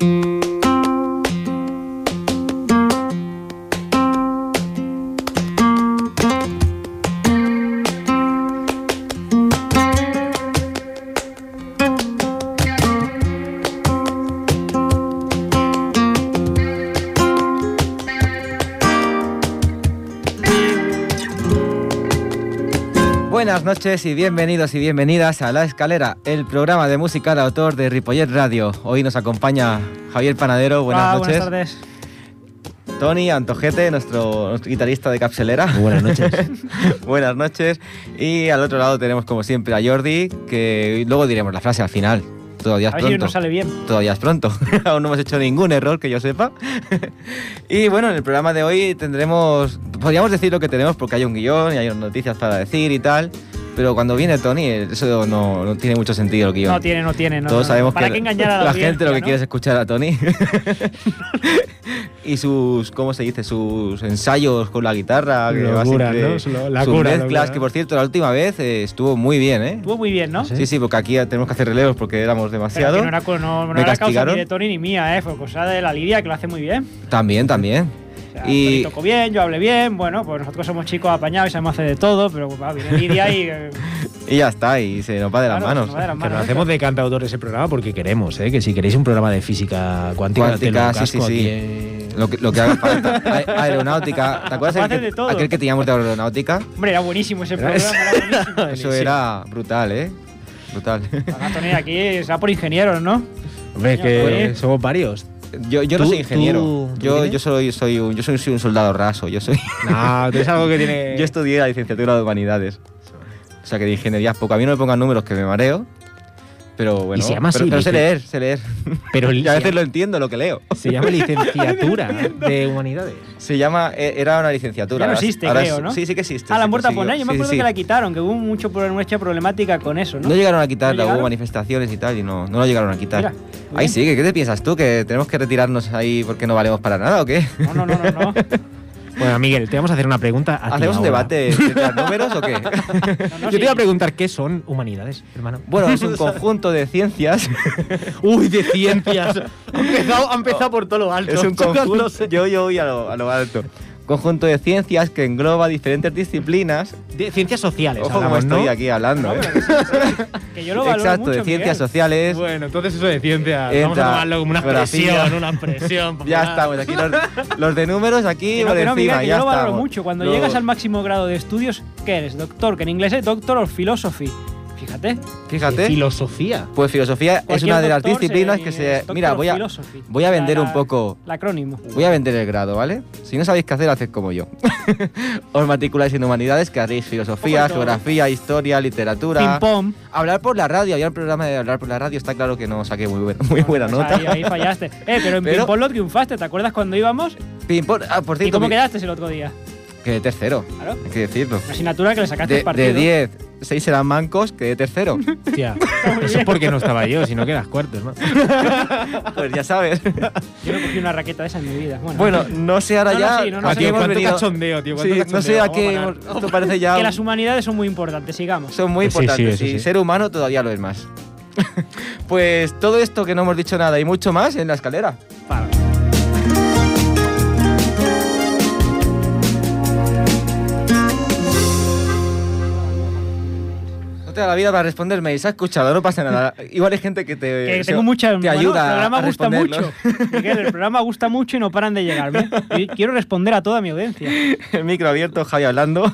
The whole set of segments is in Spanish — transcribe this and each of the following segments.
Thank you. Buenas noches y bienvenidos y bienvenidas a La Escalera, el programa de música de autor de Ripollet Radio. Hoy nos acompaña Javier Panadero, buenas Hola, noches. Buenas tardes. Tony Antojete, nuestro, nuestro guitarrista de capselera. Buenas noches. buenas noches. Y al otro lado tenemos como siempre a Jordi, que luego diremos la frase al final. Todavía es A ver si pronto. nos sale bien. Todavía es pronto. Aún no hemos hecho ningún error que yo sepa. y bueno, en el programa de hoy tendremos. Podríamos decir lo que tenemos porque hay un guion y hay noticias para decir y tal. Pero cuando viene Tony, eso no, no tiene mucho sentido el guion. No tiene, no tiene. No, Todos no, sabemos ¿Para que qué engañar a la, la gente lo que quiere es no? escuchar a Tony. y sus, ¿cómo se dice? Sus ensayos con la guitarra. Que va Locura, lo- la sus cura, mezclas, locura. que por cierto, la última vez eh, estuvo muy bien, ¿eh? Estuvo muy bien, ¿no? Sí. Sí, porque aquí tenemos que hacer relevos porque éramos Pero demasiado. que no era, no, no Me era causa castigaron. ni de Tony ni mía, ¿eh? Fue cosa de la Lidia, que lo hace muy bien. También, también. O sea, Y- Tony tocó bien, yo hablé bien. Bueno, pues nosotros somos chicos apañados y sabemos hacer de todo, pero va, viene Lidia y... eh, Y ya está, y se nos va de las claro, manos. nos va de las Que manos, lo ¿eh? hacemos de cantautor ese programa porque queremos, ¿eh? Que si queréis un programa de física cuántica, Cuántica, te lo sí, sí, sí. Lo que, lo que haga falta. A- Aeronáutica. ¿Te acuerdas aquel de que, todo. aquel que teníamos de aeronáutica? Hombre, era buenísimo ese programa, era buenísimo. Eso era brutal, ¿eh? Brutal. Tony aquí será por ingenieros, ¿no? Hombre, que somos varios. Yo, yo no soy ingeniero. tú- ¿tú yo, yo soy, soy un, yo soy, soy un soldado raso. Yo soy. No, tú algo que tiene. yo estudié la licenciatura de humanidades. O sea que de ingeniería poco. A mí no me pongan números que me mareo. Pero bueno. Y se llama pero, así, pero sé leer, sé leer. Pero y a veces lo entiendo lo que leo. se llama licenciatura de humanidades. Se llama, eh, era una licenciatura. Ya no existe, ahora creo, ¿no? Sí, sí que existe. Ah, la sí han vuelto a poner. Yo me Sí, acuerdo sí. que la quitaron, que hubo mucho, mucha problemática con eso, ¿no? No llegaron a quitarla, ¿No hubo manifestaciones y tal, y no, no lo llegaron a quitar. Mira, Ahí bien. sigue, ¿qué te piensas tú? ¿Que tenemos que retirarnos ahí porque no valemos para nada o qué? No, no, no, no. no. Bueno, Miguel, te vamos a hacer una pregunta. a ¿Hacemos un debate de números o qué? No, no, Yo sí. te iba a preguntar qué son humanidades, hermano. Bueno, es un conjunto de ciencias. Uy, de ciencias. ha, empezado, ha empezado por todo lo alto. es un conjunto. Yo, yo voy a lo, a lo alto. Conjunto de ciencias que engloba diferentes disciplinas. De ciencias sociales. Ojo como hablamos, estoy ¿no? aquí hablando. No, ¿eh? que yo lo valoro Exacto, mucho, de ciencias Miguel. sociales. Bueno, entonces eso de ciencias. Vamos a tomarlo como una geografía. presión, una presión. Ya estamos, aquí los, los de números aquí Que no, por que no, encima. Miguel, que ya yo lo valoro estamos. mucho. Cuando Lo- llegas al máximo grado de estudios, ¿qué eres? Doctor, que en inglés es Doctor of Philosophy. Fíjate. Fíjate. Filosofía. Pues filosofía es una de las disciplinas se- que se. Mira, voy a, Philosophy. voy a vender La- un poco. El acrónimo. Voy a vender el grado, ¿vale? Si no sabéis qué hacer, haced como yo. Os matriculáis en humanidades, que haréis filosofía, geografía, historia, literatura. Ping pong. Hablar por la radio, había un programa de hablar por la radio, está claro que no saqué muy buena, muy buena Pues nota. Ahí, ahí fallaste. Eh, pero en Pero- ping pong lo triunfaste. ¿Te acuerdas cuando íbamos? Ping pong- ah, por ¿Y cierto, cómo mi- quedaste el otro día? que de tercero, Claro. hay que decirlo. Una asignatura que le sacaste De, el partido. de 10, 6 eran mancos, que de tercero. Hostia, eso es porque no estaba yo, sino que eras cuartos, ¿no? pues ya sabes. Yo no cogí una raqueta de esa en mi vida. Bueno, Bueno, no sé ahora No, no, ya. sí, no, no, a sí, qué hemos cuánto venido- cachondeo, tío. cuánto Sí, no sé a qué. hemos- Esto parece ya. que las humanidades son muy importantes. Sigamos. Son muy Sí, sí, importantes eso y sí. ser humano todavía lo es más. pues todo esto que no hemos dicho nada y mucho más en la escalera. Para. No te da la vida para responder mails, has escuchado, no pasa nada. Igual hay gente que te, Que tengo mucha. te bueno, ayuda el programa a gusta mucho. Miguel, el programa gusta mucho y no paran de llegarme. Y quiero responder a toda mi audiencia. El micro abierto, Javi hablando.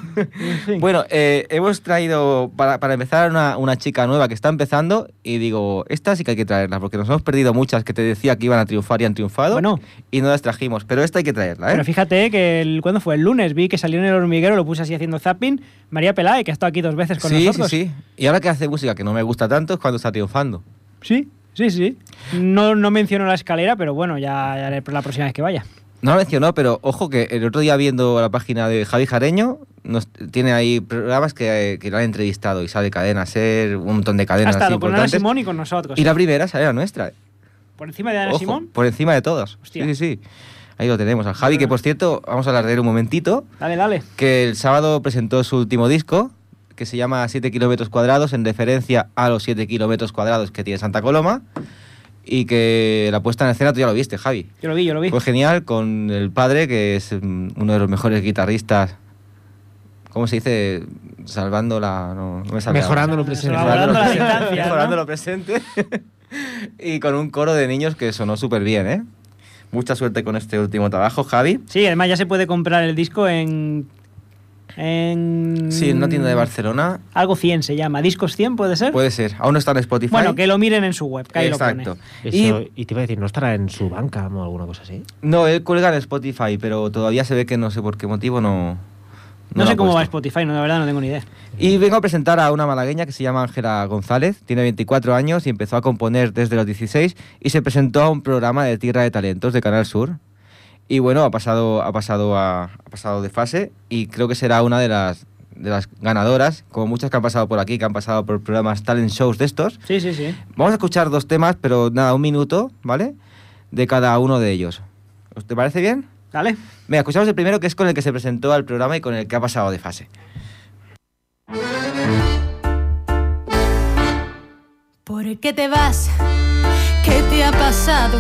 Fin. Bueno, eh, hemos traído para, para empezar una, una chica nueva que está empezando y digo, esta sí que hay que traerla porque nos hemos perdido muchas que te decía que iban a triunfar y han triunfado Bueno. y no las trajimos, pero esta hay que traerla, ¿eh? Pero fíjate que el, cuando fue el lunes vi que salió en el hormiguero, lo puse así haciendo zapping, María Peláez, que ha estado aquí dos veces con sí, nosotros. sí, sí. Y ahora que hace música que no me gusta tanto es cuando está triunfando. Sí, sí, sí. No, no menciono la escalera, pero bueno, ya, ya haré la próxima vez que vaya. No lo mencionó, pero ojo que el otro día viendo la página de Javi Jareño, nos, tiene ahí programas que, que lo han entrevistado y sale Cadena Ser, un montón de Ha cadenas así estado con Ana. Simón y con nosotros. Y la primera sale la nuestra. Por encima de Ana Ojo, Simón. por encima de todos. Hostia. Sí, sí, sí. Ahí lo tenemos. Al Javi, que por cierto, vamos a hablar de él un momentito, Dale, dale. que el sábado presentó su último disco, que se llama 7 kilómetros cuadrados, en referencia a los 7 kilómetros cuadrados que tiene Santa Coloma. y que la puesta en escena tú ya lo viste, Javi. Yo lo vi, yo lo vi. Fue genial con el padre, que es mm, uno de los mejores guitarristas. ¿Cómo se dice? Salvando la. No, no me sale Mejorando ahora. lo presente. Salvando la presente, distancia, ¿no? Mejorando lo presente. y con un coro de niños que sonó súper bien, ¿eh? Mucha suerte con este último trabajo, Javi. Sí, además ya se puede comprar el disco en. En. Sí, en una tienda de Barcelona. Algo 100 se llama. ¿Discos 100 puede ser? Puede ser. Aún no está en Spotify. Bueno, que lo miren en su web, que ahí lo Exacto. pone. Eso, Y y, te iba a decir, ¿no estará en su banca o alguna cosa así? no, él cuelga en Spotify, pero todavía se ve que no sé por qué motivo no. No, lo sé cómo va. Spotify, no, la verdad no tengo ni idea. Y vengo a presentar a una malagueña que se llama Ángela González, tiene 24 años y empezó a componer desde los 16 y se presentó a un programa de Tierra de Talentos de Canal Sur. Y bueno, ha pasado, ha pasado, a- ha pasado de fase y creo que será una de las, de las ganadoras, como muchas que han pasado por aquí, que han pasado por programas talent shows de estos. Sí, sí, sí. Vamos a escuchar dos temas, pero nada, un minuto, ¿vale? De cada uno de ellos. ¿Os ¿Te parece bien? Dale. Venga, escuchamos el primero que es con el que se presentó al programa y con el que ha pasado de fase. ¿Por qué te vas? ¿Qué te ha pasado?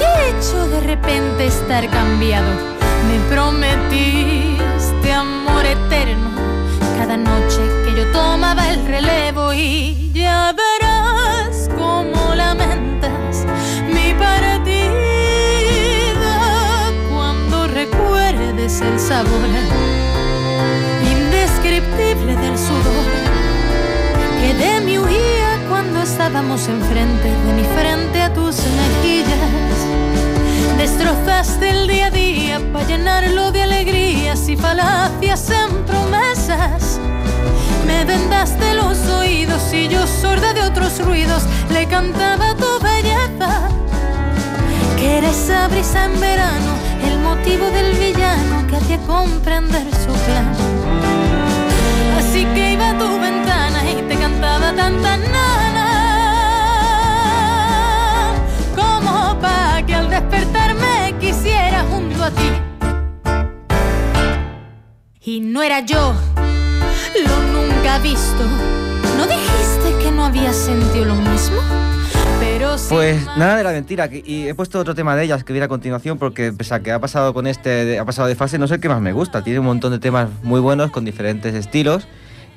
¿Qué te ha hecho de repente estar cambiado? Me prometiste amor eterno cada noche que yo tomaba el relevo y ya verás cómo lamentas mi partida cuando recuerdes el sabor indescriptible del sudor que de mí huía cuando estábamos enfrente de mi frente a tus mejillas. Destrozaste el día a día para llenarlo de alegrías y falacias en promesas. Me vendaste los oídos y yo sorda de otros ruidos le cantaba tu belleza. Que era esa brisa en verano, el motivo del villano que hacía comprender su plan. Así que iba a tu ventana y te cantaba tanta junto a ti. Y no era yo, lo nunca visto. ¿No dijiste que no había sentido lo mismo? Pero Pues nada de la mentira. que- Y he puesto otro tema de ellas que viene a continuación porque pese a que ha pasado con este, ha pasado de fase, no sé que más me gusta. Tiene un montón de temas muy buenos con diferentes estilos.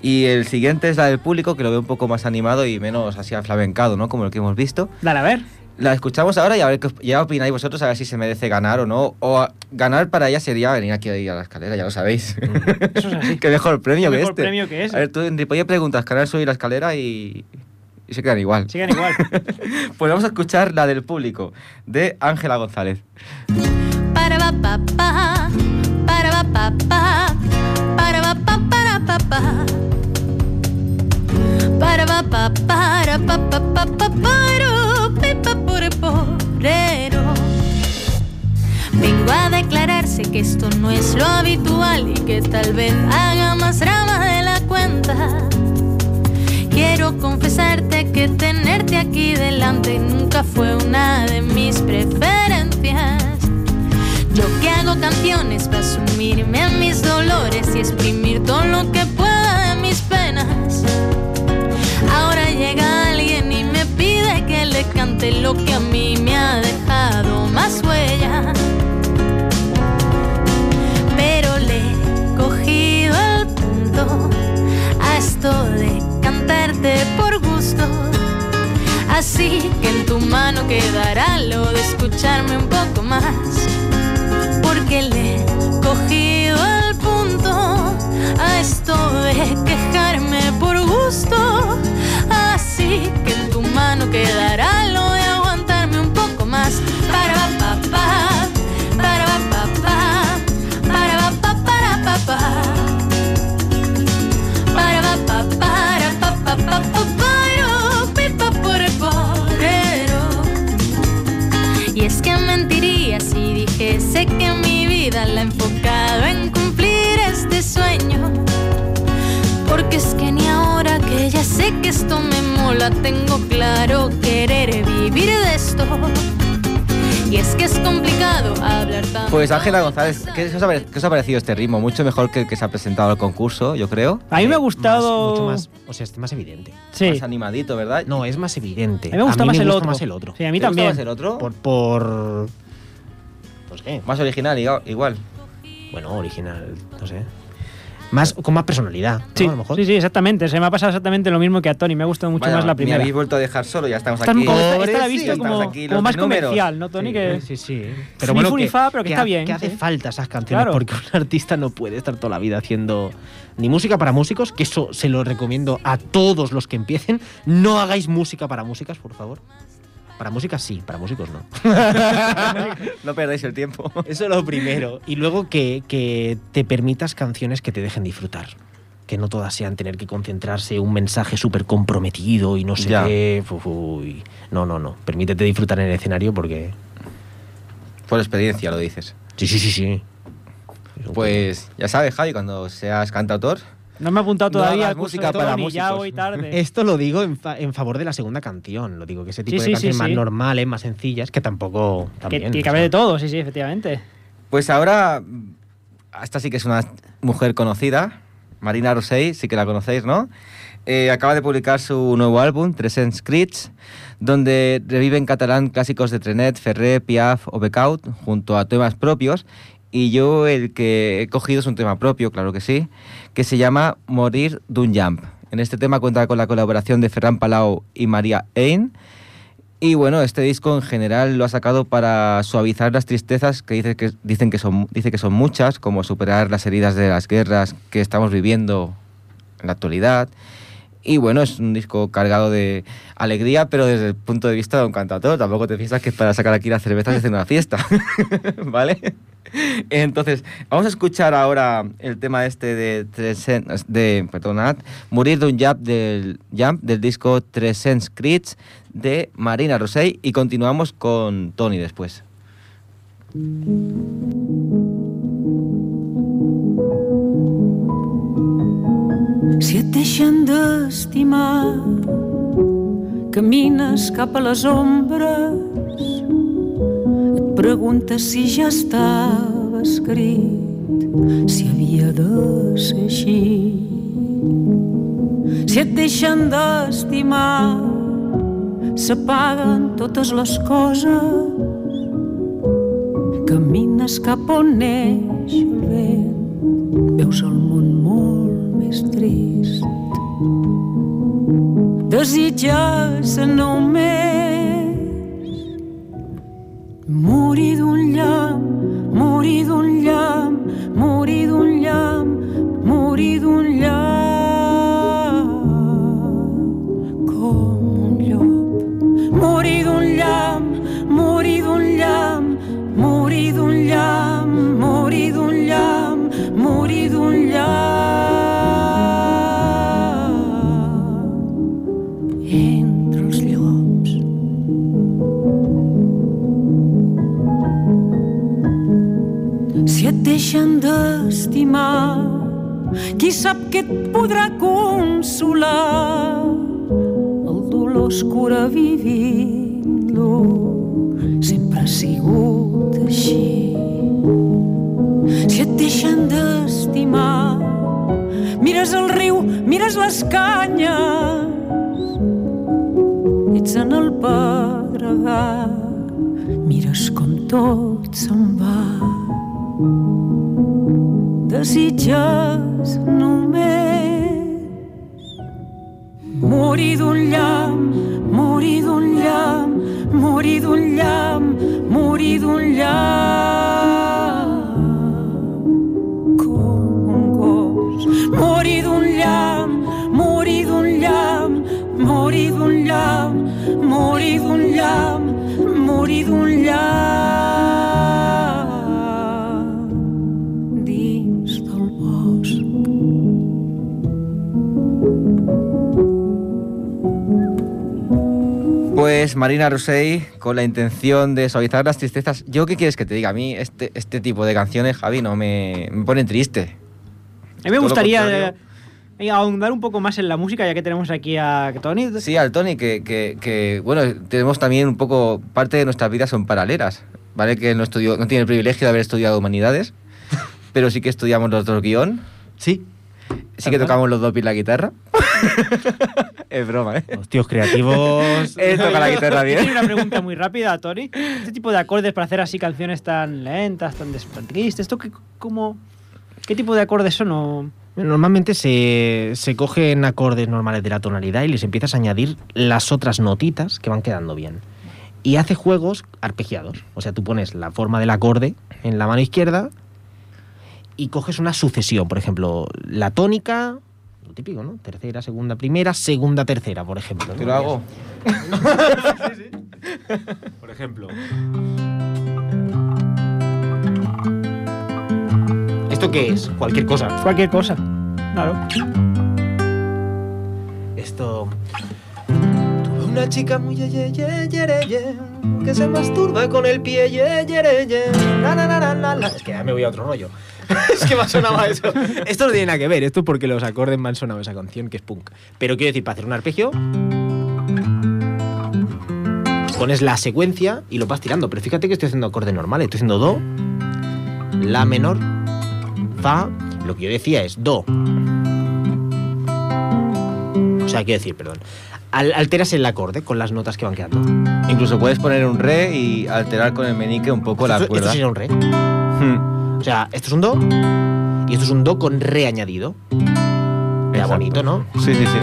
Y el siguiente es la del público, que lo veo un poco más animado y menos así aflamencado, ¿no? Como el que hemos visto. Dale, a ver. La escuchamos ahora y a ver qué ya opináis vosotros, a ver si se merece ganar o no. O a- ganar para ella sería venir aquí a la escalera, ya lo sabéis. Eso es así. Qué mejor premio Qué que mejor este. premio que ese. A ver, tú en Ripollet preguntas, Canal Sur y la escalera y, y se quedan igual. Sigan igual. Pues vamos a escuchar la del público, de Ángela González. Para pa pa pa, para pa pa pa, para pa pa para pa pa. Para pa pa para pa pa pa pa paro, pi, pa, pore, porero. Vengo a declararse que esto no es lo habitual y que tal vez haga más drama de la cuenta. Quiero confesarte que tenerte aquí delante nunca fue una de mis preferencias. Yo que hago canciones para sumirme a mis dolores y exprimir todo lo que pueda de mis penas. Ahora llega que cante lo que a mí me ha dejado más huella. Pero le he cogido el punto a esto de cantarte por gusto. Así que en tu mano quedará lo de escucharme un poco más. Porque le he cogido el punto a esto de quejarme por gusto. Que en tu mano quedará lo de aguantarme un poco más. Para pa pa pa, para pa pa pa, para pa pa para pa pa. Para pa pa para pa pa pa pa paro, pi, pa, pore, porero. Y es que mentiría si dijese que mi vida la he enfocado en cumplir este sueño. Porque es que que esto me mola, tengo claro querer vivir de esto. Y es que es complicado hablar tan Pues Ángela González, ¿qué os, ha, parecido este ritmo? Mucho mejor que el que se ha presentado al concurso, yo creo. A mí me ha eh, gustado. O sea, este más evidente. Sí. Más animadito, ¿verdad? No, es más evidente. A mí me gusta, más, el otro. Sí, a mí ¿Te también. Gusta más el otro? Por. por... Pues qué. Más original, igual. Bueno, original, no sé. Más, con más personalidad, ¿no? Sí, A lo mejor. sí, sí, exactamente. Se me ha pasado exactamente lo mismo que a Tony. Me ha gustado mucho Vaya, más la Me primera. habéis vuelto a dejar solo, ya estamos Esta, aquí. como esta- esta la visto como, aquí, como más números. comercial, ¿no, Tony? Sí, que sí, sí. Pero bueno, que, fa, pero que está ha- bien, Que hace falta esas canciones Claro. porque un artista no puede estar toda la vida haciendo ni música para músicos, que eso se lo recomiendo a todos los que empiecen. No hagáis música para músicas, por favor. Para músicas sí, para músicos no. No perdáis el tiempo. Eso es lo primero. Y luego que, que te permitas canciones que te dejen disfrutar. Que no todas sean tener que concentrarse, un mensaje súper comprometido y no sé Ya. qué. uy. No, no, no. Permítete disfrutar en el escenario porque. Por experiencia lo dices. Sí, sí, sí, sí. Pues ya sabes, Javi, cuando seas cantautor, no me he apuntado No todavía hagas al curso música de para Tony, ya músicos. voy tarde. Esto lo digo en, fa- en favor de la segunda canción. Lo digo que ese tipo Sí, de sí, sí, canciones más sí. normales, más sencillas, que tampoco. que También, tiene o que haber de todo, sí, sí, efectivamente. Pues ahora, esta sí que es una mujer conocida, Marina Rosell, sí que la conocéis, ¿no? Eh, acaba de publicar su nuevo álbum, Tres Crits, donde revive en catalán clásicos de Trenet, Ferré, Piaf o Becaut, junto a temas propios. Y yo el que he cogido es un tema propio, claro que sí, que se llama Morir d'un Jump. En este tema cuenta con la colaboración de Ferran Palau y María Ein. Y bueno, este disco en general lo ha sacado para suavizar las tristezas que, que dicen que son, dice que son muchas, como superar las heridas de las guerras que estamos viviendo en la actualidad. Y bueno, es un disco cargado de alegría, pero desde el punto de vista de un cantautor. Tampoco te piensas que es para sacar aquí las cervezas y hacer una fiesta. ¿Vale? Entonces, vamos a escuchar ahora el tema este de, Tresen- de perdonad, Morir de un jump del, jump del disco Trescents Crits de Marina Rosell y continuamos con Tony después. Si et deixen d'estimar, camines cap a les ombres, et preguntes si ja estava escrit, si havia de ser així. Si et deixen d'estimar, s'apaguen totes les coses, camines cap on neix el vent, veus el món molt més trist. Desitges només morir d'un llamp, morir d'un llamp, morir d'un llamp, morir d'un llamp, qui sap què et podrà consolar? El dolor es cura vivint-lo, sempre ha sigut així. Si et deixen d'estimar, mires el riu, mires les canyes, ets en el pedregar, mires com tot se'n va. Desitges d'un llamp, morir d'un llamp, morir d'un llamp, morir d'un llamp. Marina Rosell, con la intención de suavizar las tristezas. ¿Yo qué quieres que te diga? A mí este, este tipo de canciones, Javi, no me, me ponen triste. A mí me Todo gustaría eh, ahondar un poco más en la música, ya que tenemos aquí a Tony. Sí, al Tony, que, que, que, bueno, tenemos también un poco, parte de nuestras vidas son paralelas. ¿vale? Que no, estudió, no tiene el privilegio de haber estudiado humanidades, pero sí que estudiamos los dos guion. Sí. Sí que tocamos los dos la guitarra. es broma, ¿eh? Los tíos creativos. Él toca la guitarra bien. una pregunta muy rápida, Tori. Este tipo de acordes para hacer así canciones tan lentas, tan des- tan tristes, ¿esto qué, cómo, qué tipo de acordes son? o- Normalmente se, se cogen acordes normales de la tonalidad y les empiezas a añadir las otras notitas que van quedando bien. Y hace juegos arpegiados. O sea, tú pones la forma del acorde en la mano izquierda y coges una sucesión. Por ejemplo, la tónica, lo típico, ¿no? Tercera, segunda, primera, segunda, tercera, por ejemplo. ¿no? Te lo hago. Por ejemplo. ¿Esto qué es? Cualquier cosa. Cualquier cosa. Claro. Esto. Tuve una chica muy ye, ye, ye, ye, que se masturba con el pie. Ye, ye, la, la, la, la. Es que ya me voy a otro rollo. es que me ha sonado a eso. Esto no tiene nada que ver, esto es porque los acordes me han sonado esa canción que es punk. Pero quiero decir, para hacer un arpegio. Pones la secuencia y lo vas tirando. Pero fíjate que estoy haciendo acordes normales. Estoy haciendo Do, La menor, Fa. Lo que yo decía es Do, o sea, quiero decir, perdón. Al- alteras el acorde con las notas que van quedando. Incluso puedes poner un re y alterar con el meñique un poco la esto, esto cuerda. sería un re. Hmm. O sea, esto es un do y esto es un do con re añadido. Era bonito, ¿no? Sí, sí, sí.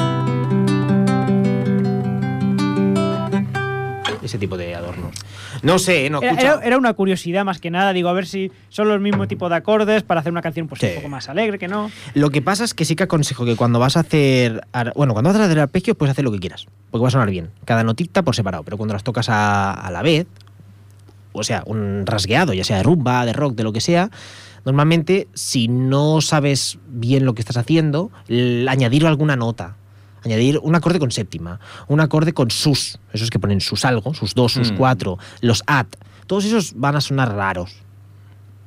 Ese tipo de adorno. No sé, ¿eh? no Era, escucha. era- era una curiosidad más que nada, digo, a ver si son los mismos tipos de acordes para hacer una canción pues, Sí. un poco más alegre, que no. Lo que pasa es que sí que aconsejo que cuando vas a hacer. ar- Bueno, cuando vas a hacer arpegios, puedes hacer lo que quieras. Porque va a sonar bien. Cada notita por separado. Pero cuando las tocas a, a la vez, o sea, un rasgueado, ya sea de rumba, de rock, de lo que sea, normalmente, si no sabes bien lo que estás haciendo, añadir alguna nota. Añadir un acorde con séptima, un acorde con sus, esos que ponen sus algo, sus dos, sus Mm. cuatro, los at, todos esos van a sonar raros.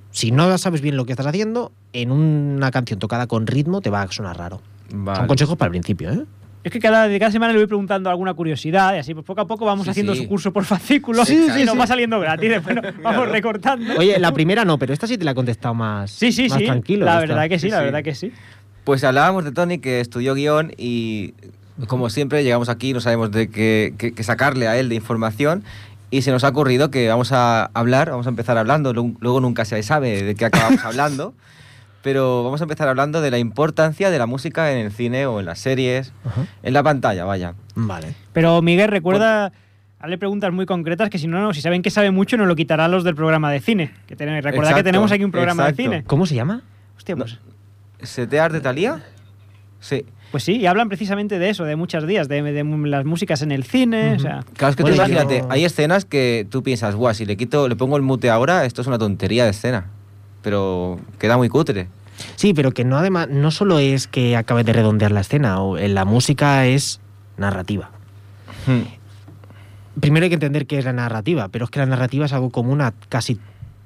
Si no sabes bien lo que estás haciendo, en una canción tocada con ritmo te va a sonar raro. Son consejos para el principio, ¿eh? Es que cada, cada semana le voy preguntando alguna curiosidad y así, pues poco a poco vamos Sí, haciendo sí. su curso por fascículos Sí, y sí, nos sí. va saliendo gratis. Después nos vamos recortando. Oye, la primera no, pero esta sí te la he contestado más, sí, sí, más sí. tranquilo. la esta. verdad que sí, la Sí, sí. verdad que sí. Pues hablábamos de Tony que estudió guion y como siempre llegamos aquí y no sabemos de qué, qué- qué sacarle a él de información y se nos ha ocurrido que vamos a hablar, vamos a empezar hablando, lu- luego nunca se sabe de qué acabamos hablando, pero vamos a empezar hablando de la importancia de la música en el cine o en las series, Ajá. en la pantalla, vaya. Vale. Pero Miguel, recuerda, hazle preguntas muy concretas que si no, si saben que sabe mucho, nos lo quitará los del programa de cine. Que tenemos, recuerda que Exacto, tenemos aquí un programa exacto. de cine. ¿Cómo se llama? Hostia, pues, ¿Setear de Talía? Sí. pues sí, y hablan precisamente de eso, de muchos días, de, de las músicas en el cine, o sea... Claro, es que Bueno, tú yo- imagínate, hay escenas que tú piensas, guau, si le quito, le pongo el mute ahora, esto es una tontería de escena. Pero queda muy cutre. Sí, pero que no además no solo es que acabes de redondear la escena, o en la música es narrativa. Hmm. Primero hay que entender qué es la narrativa, pero es que la narrativa es algo común a casi,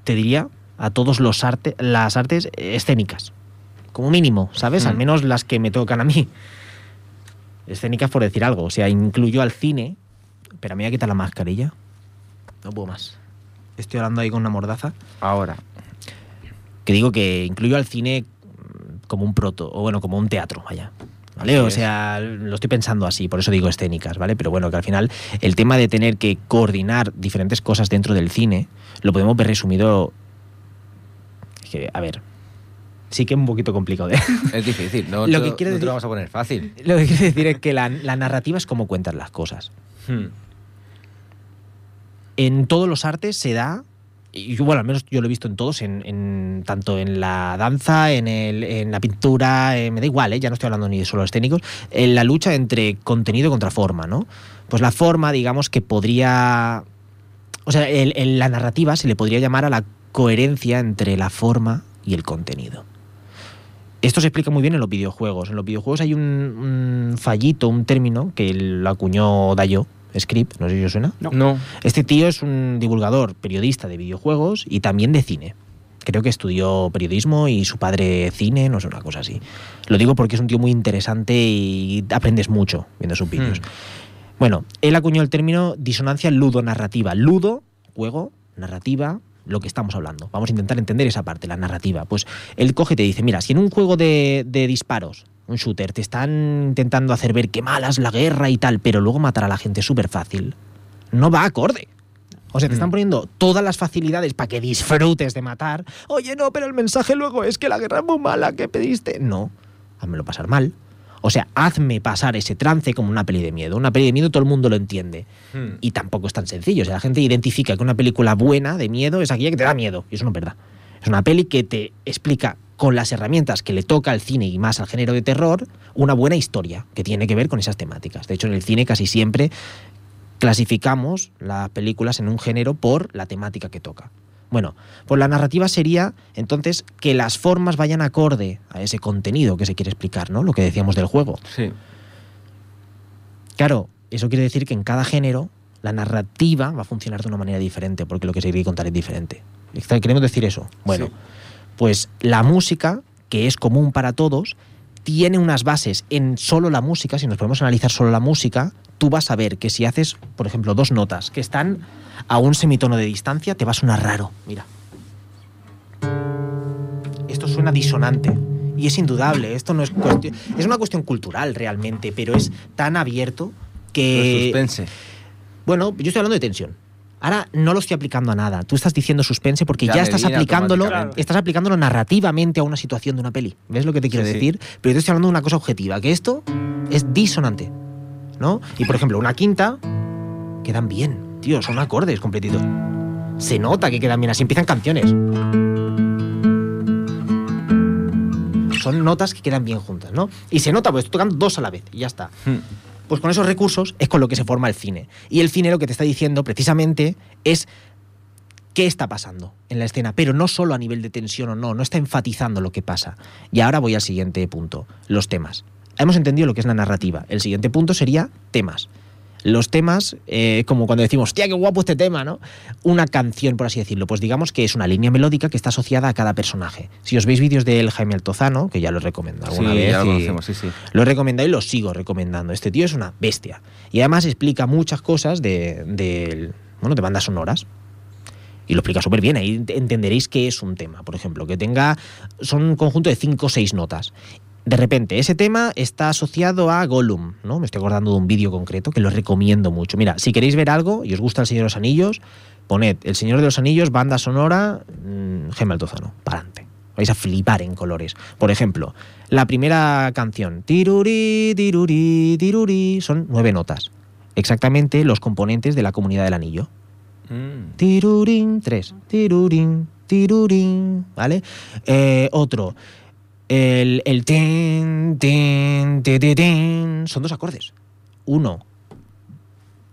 te diría, a todos los arte, las artes escénicas. Como mínimo, ¿sabes? Al Mm. menos las que me tocan a mí. Escénicas por decir algo. O sea, incluyo al cine. Pero a mí voy a quitar la mascarilla. No puedo más. Estoy hablando ahí con una mordaza. Ahora. Que digo que incluyo al cine como un proto, o bueno, como un teatro, vaya. ¿Vale? O sea, lo estoy pensando así, por eso digo escénicas, ¿vale? Pero bueno, que al final el tema de tener que coordinar diferentes cosas dentro del cine, lo podemos ver resumido. es que, a ver, sí que es un poquito complicado. ¿eh? Es difícil, no, Lo que quiero no te decir- lo vamos a poner fácil. lo que quiero decir es que la, la narrativa es cómo cuentas las cosas. Hmm. en todos los artes se da, y bueno, al menos yo lo he visto en todos, en, tanto en la danza, en, el- en la pintura, eh, me da igual, eh, ya no estoy hablando ni de solo escénicos, en la lucha entre contenido contra forma, ¿no? Pues la forma, digamos, que podría... O sea, en la narrativa se le podría llamar a la coherencia entre la forma y el contenido. Esto se explica muy bien en los videojuegos. En los videojuegos hay un, un fallito, un término que lo acuñó Dayo, Script, no sé si os suena. No. No. Este tío es un divulgador, periodista de videojuegos y también de cine. Creo que estudió periodismo y su padre cine, no sé, una cosa así. Lo digo porque es un tío muy interesante y aprendes mucho viendo sus vídeos. Hmm. Bueno, él acuñó el término disonancia ludonarrativa. Ludo, juego, narrativa, lo que estamos hablando. Vamos a intentar entender esa parte, la narrativa. Pues él coge y te dice, mira, si en un juego de, de disparos, un shooter, te están intentando hacer ver qué mala es la guerra y tal, pero luego matar a la gente es súper fácil, no va acorde. O sea, te están Mm. poniendo todas las facilidades para que disfrutes de matar. Oye, no, pero el mensaje luego es que la guerra es muy mala, que pediste? No, házmelo pasar mal. O sea, hazme pasar ese trance como una peli de miedo. Una peli de miedo todo el mundo lo entiende. Hmm. Y tampoco es tan sencillo. O sea, la gente identifica que una película buena de miedo es aquella que te da miedo. Y eso no es verdad. Es una peli que te explica con las herramientas que le toca al cine y más al género de terror una buena historia que tiene que ver con esas temáticas. De hecho, en el cine casi siempre clasificamos las películas en un género por la temática que toca. Bueno, pues la narrativa sería entonces que las formas vayan acorde a ese contenido que se quiere explicar, ¿no? Lo que decíamos del juego. Sí. Claro, eso quiere decir que en cada género la narrativa va a funcionar de una manera diferente, porque lo que se quiere contar es diferente. Está- ¿Queremos decir eso? Bueno, Sí. Pues la música, que es común para todos, tiene unas bases en solo la música. Si nos podemos analizar solo la música, tú vas a ver que si haces, por ejemplo, dos notas que están a un semitono de distancia, te va a sonar raro. Mira. Esto suena disonante. Y es indudable, esto no es cuestión. Es una cuestión cultural realmente, pero es tan abierto que. suspense. Bueno, yo estoy hablando de tensión. Ahora no lo estoy aplicando a nada. Tú estás diciendo suspense porque Ya estás aplicándolo, estás aplicándolo narrativamente a una situación de una peli. ¿Ves lo que te quiero Sí, sí. decir? Pero yo te estoy hablando de una cosa objetiva, que esto es disonante. ¿No? Y por ejemplo, una quinta quedan bien, tío, son acordes completitos. Se nota que quedan bien, así empiezan canciones. Son notas que quedan bien juntas, ¿no? Y se nota, porque estoy tocando dos a la vez y ya está. Hmm. Pues con esos recursos es con lo que se forma el cine. Y el cine lo que te está diciendo precisamente es qué está pasando en la escena, pero no solo a nivel de tensión o no, no está enfatizando lo que pasa. Y ahora voy al siguiente punto, los temas. Hemos entendido lo que es la narrativa. El siguiente punto sería temas. Los temas, eh, como cuando decimos, tía, qué guapo este tema, ¿no? Una canción, por así decirlo. Pues digamos que es una línea melódica que está asociada a cada personaje. Si os veis vídeos del Jaime Altozano, que ya lo recomiendo alguna sí, vez, ya lo conocemos, sí, sí. lo he recomendado y lo sigo recomendando. Este tío es una bestia. Y además explica muchas cosas de, de, bueno, de bandas sonoras. Y lo explica súper bien. Ahí ent- entenderéis qué es un tema, por ejemplo. Que tenga. Son un conjunto de cinco o seis notas. De repente, ese tema está asociado a Gollum, ¿no? Me estoy acordando de un vídeo concreto que lo recomiendo mucho. Mira, si queréis ver algo y os gusta El Señor de los Anillos, poned El Señor de los Anillos, banda sonora, mmm, Gemma Altozano, para adelante. Vais a flipar en colores. Por ejemplo, la primera canción, tirurí, tirurí, tirurí, son nueve notas. Exactamente los componentes de la comunidad del anillo. Mm. Tirurín, tres. Tirurín, tirurín, ¿vale? Eh, otro. El, el tin, tin, ti, ti, tin. Son dos acordes. Uno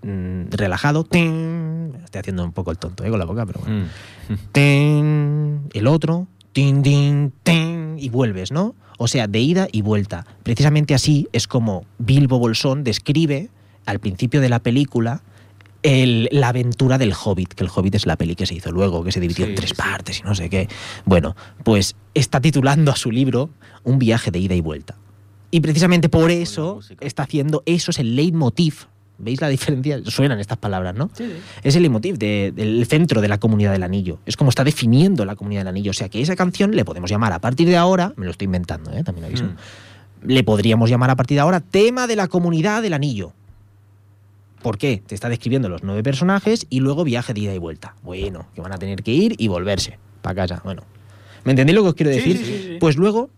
mm, relajado, tin. Estoy haciendo un poco el tonto ¿eh? con la boca, pero bueno. Mm. Tin, el otro, tin, tin, tin, y vuelves, ¿no? O sea, de ida y vuelta. Precisamente así es como Bilbo Bolsón describe al principio de la película el- la aventura del Hobbit, que el Hobbit es la peli que se hizo luego, que se dividió en tres sí. partes y no sé qué. Bueno, pues está titulando a su libro Un viaje de ida y vuelta. Y precisamente por eso está haciendo, eso es el leitmotiv. ¿Veis la diferencia? Suenan estas palabras, ¿no? Sí, sí. Es el leitmotiv de- del centro de la comunidad del anillo. Es como está definiendo la comunidad del anillo. O sea que esa canción le podemos llamar a partir de ahora, me lo estoy inventando, ¿eh? también aviso, Mm. le podríamos llamar a partir de ahora tema de la comunidad del anillo. ¿Por qué? Te está describiendo los nueve personajes y luego viaje de ida y vuelta. Bueno, que van a tener que ir y volverse para casa. Bueno, ¿me entendéis lo que os quiero decir? sí, sí, sí. Pues luego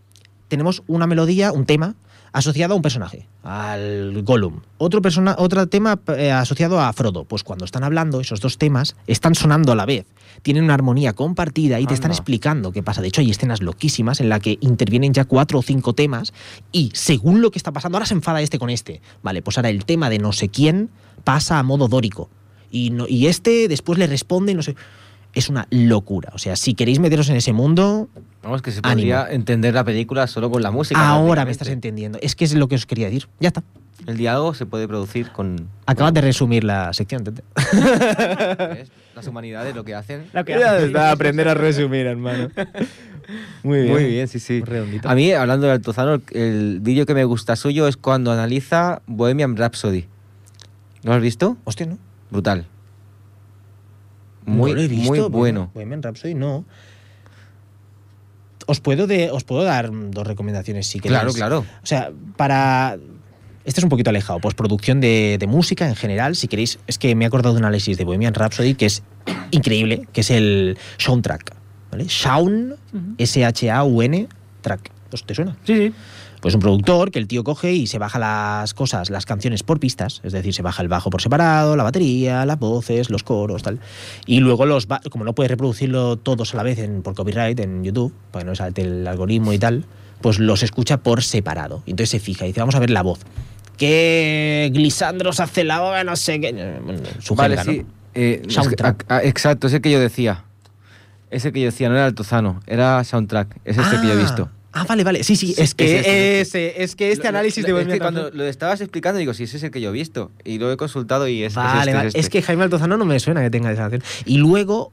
tenemos una melodía, un tema asociado a un personaje, al Gollum. Otro, persona, otro tema eh, asociado a Frodo. Pues cuando están hablando, esos dos temas están sonando a la vez. Tienen una armonía compartida y te están explicando qué pasa. De hecho, hay escenas loquísimas en la que intervienen ya cuatro o cinco temas y según lo que está pasando, ahora se enfada este con este. Vale, pues ahora el tema de no sé quién pasa a modo dórico. Y, no- y este después le responde, no sé. Es una locura. O sea, si queréis meteros en ese mundo, Vamos, que se Ánimo. podría entender la película solo con la música. ahora me estás entendiendo. Es que es lo que os quería decir. Ya está. El diálogo se puede producir con. Acabas de resumir la sección. Tete. Las humanidades lo que hacen. Lo que hace. a resumir, hermano. Muy Muy bien, sí, sí. Redondito. A mí, hablando de Altozano, el vídeo que me gusta suyo es cuando analiza Bohemian Rhapsody. ¿No lo has visto? Hostia, ¿no? Brutal. Muy, No lo he visto, muy Bohemian- bueno. Bohemian Rhapsody no. Os puedo, de, os puedo dar dos recomendaciones si queréis. Claro, claro. O sea, para. Este es un poquito alejado. Pues producción de, de música en general, si queréis. Es que me he acordado de un análisis de Bohemian Rhapsody que es increíble, que es el soundtrack. ¿Vale? Shaun, S-H-A-U-N, track. ¿Os te suena? Sí, sí. Pues un productor que el tío coge y se baja las cosas, las canciones por pistas, es decir, se baja el bajo por separado, la batería, las voces, los coros, tal. Y luego los va- como no puedes reproducirlo todos a la vez en, por copyright en YouTube, para que no salte el algoritmo y tal, pues los escucha por separado. Y entonces se fija y dice, vamos a ver la voz. Que Glisandros hace la voz, no sé qué. Bueno, su Vale, sí. ¿no? eh, es que- Soundtrack. ah, ah, exacto, ese que yo decía. Ese que yo decía, no era el Tozano, era Soundtrack. Es este que yo he visto. Ah, vale, vale. Sí, sí, es que es este, es ese, es que este Lo- análisis lo- de es Bohemian que cuando lo estabas explicando, digo, sí, ese es el que yo he visto. Y lo he consultado y es, es Vale, este, vale. es Es, este. que Jaime Altozano no me suena que tenga esa canción. Y luego,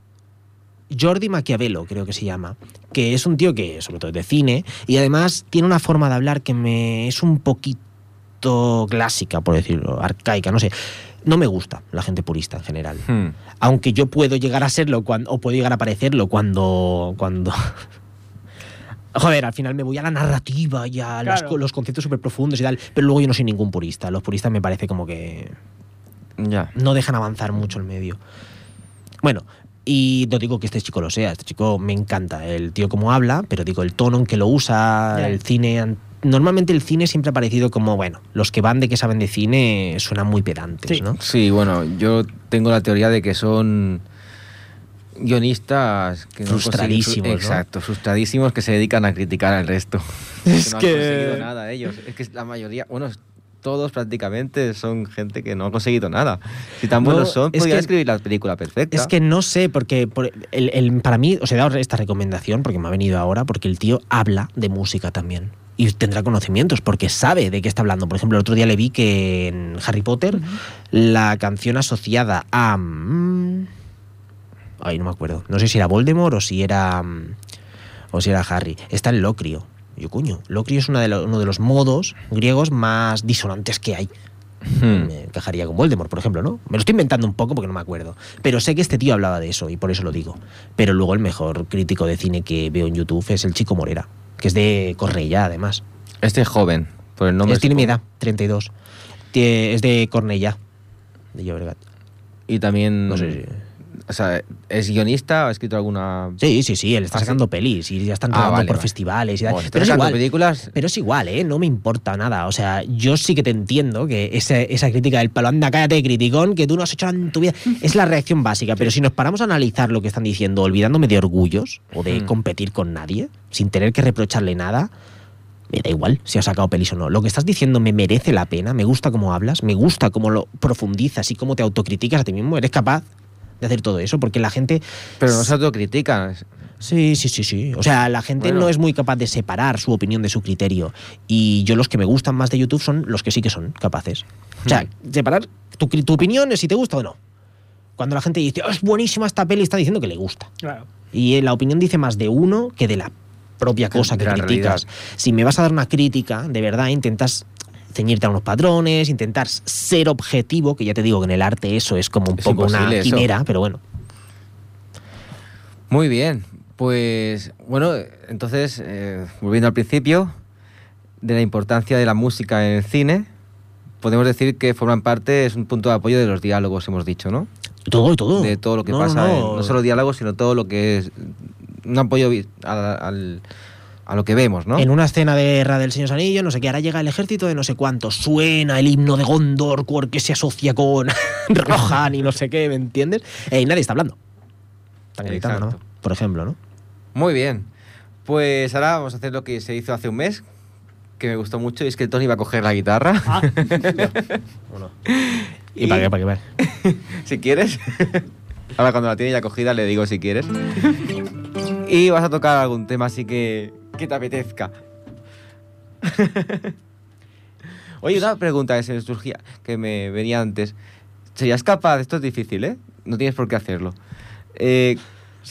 Jordi Maquiavelo, creo que se llama, que es un tío que, sobre todo, es de cine, y además tiene una forma de hablar que me es un poquito clásica, por decirlo, arcaica, no sé. No me gusta la gente purista en general. Hmm. Aunque yo puedo llegar a serlo cuando, o puedo llegar a parecerlo cuando. cuando Joder, al final me voy a la narrativa y a los, Claro. los conceptos súper profundos y tal. Pero luego yo no soy ningún purista. Los puristas me parece como que Ya. no dejan avanzar mucho el medio. Bueno, y no digo que este chico lo sea, este chico me encanta, el tío como habla, pero digo el tono en que lo usa, Ya. el cine... Normalmente el cine siempre ha parecido como, bueno, los que van de que saben de cine suenan muy pedantes, Sí. ¿no? Sí, bueno, yo tengo la teoría de que son guionistas que no Frustradísimos, ¿no? Exacto, frustradísimos que se dedican a criticar al resto. Es no que- han conseguido nada ellos. Es que la mayoría, bueno, todos prácticamente son gente que no ha conseguido nada. Si tan No, buenos son, es podrían que- escribir la película perfecta. Es que no sé, porque por- el- el- para mí os he dado esta recomendación porque me ha venido ahora, porque el tío habla de música también. Y tendrá conocimientos, porque sabe de qué está hablando. Por ejemplo, el otro día le vi que en Harry Potter la canción asociada a... ay, no me acuerdo. No sé si era Voldemort o si era... mm, o si era Harry. Está en Locrio. Yo, coño, Locrio es una de lo- uno de los modos griegos más disonantes que hay Hmm. me encajaría con Voldemort, por ejemplo, ¿no? Me lo estoy inventando un poco porque no me acuerdo. Pero sé que este tío hablaba de eso y por eso lo digo. Pero luego el mejor crítico de cine que veo en YouTube es el chico Morera, que es de Cornellá, además. Este es joven, por el nombre. Él tiene mi edad, 32. Tie- Es de Cornellá, de Llobregat. Y también. No sé si- O sea, ¿es guionista o ha escrito alguna.? Sí, sí, sí, él está ¿Ah, sacando pelis y ya están Ah, vale, por vale. festivales y tal. Bueno, Pero es igual. películas. Pero es igual, ¿eh? No me importa nada. O sea, yo sí que te entiendo que esa, esa crítica del palo, anda, cállate, criticón, que tú no has hecho en tu vida, es la reacción básica. Pero si nos paramos a analizar lo que están diciendo, olvidándome de orgullos o de Hmm. competir con nadie, sin tener que reprocharle nada, me da igual si has sacado pelis o no. Lo que estás diciendo me merece la pena, me gusta cómo hablas, me gusta cómo lo profundizas y cómo te autocriticas a ti mismo. Eres capaz de hacer todo eso, porque la gente Pero no se autocritican. Sí, sí, sí, sí. O sea, la gente Bueno. no es muy capaz de separar su opinión de su criterio. Y yo los que me gustan más de YouTube son los que sí que son capaces. O sea, separar tu, tu opinión es si te gusta o no. Cuando la gente dice, "Oh, es buenísima esta peli, está diciendo que le gusta. Claro. Y eh, la opinión dice más de uno que de la propia cosa que criticas. realidad. Si me vas a dar una crítica, de verdad, intentas ceñirte a unos patrones, intentar ser objetivo, que ya te digo que en el arte eso es como un Es poco una quimera, pero bueno. Muy bien. Pues bueno, entonces, eh, volviendo al principio, de la importancia de la música en el cine, podemos decir que forman parte, es un punto de apoyo de los diálogos, hemos dicho, ¿no? Todo y todo. De todo lo que No, pasa, no, en- no. no solo diálogos, sino todo lo que es un apoyo al- a lo que vemos, ¿no? En una escena de guerra del Señor Anillo, no sé qué, ahora llega el ejército de no sé cuánto, suena el himno de Gondor que se asocia con Rohan y no sé qué, ¿me entiendes? Eh, y nadie está hablando. Están gritando, ¿no? Por ejemplo, ¿no? Muy bien. Pues ahora vamos a hacer lo que se hizo hace un mes, que me gustó mucho, y es que Tony va a coger la guitarra, Ah, ¿Y, para qué? ¿Para qué? para qué? si quieres. Ahora cuando la tiene ya cogida le digo si quieres. Y vas a tocar algún tema así que, que te apetezca. Oye, una pregunta que se me surgía, que me venía antes. ¿Serías capaz, esto es difícil, ¿eh? No tienes por qué hacerlo. Eh,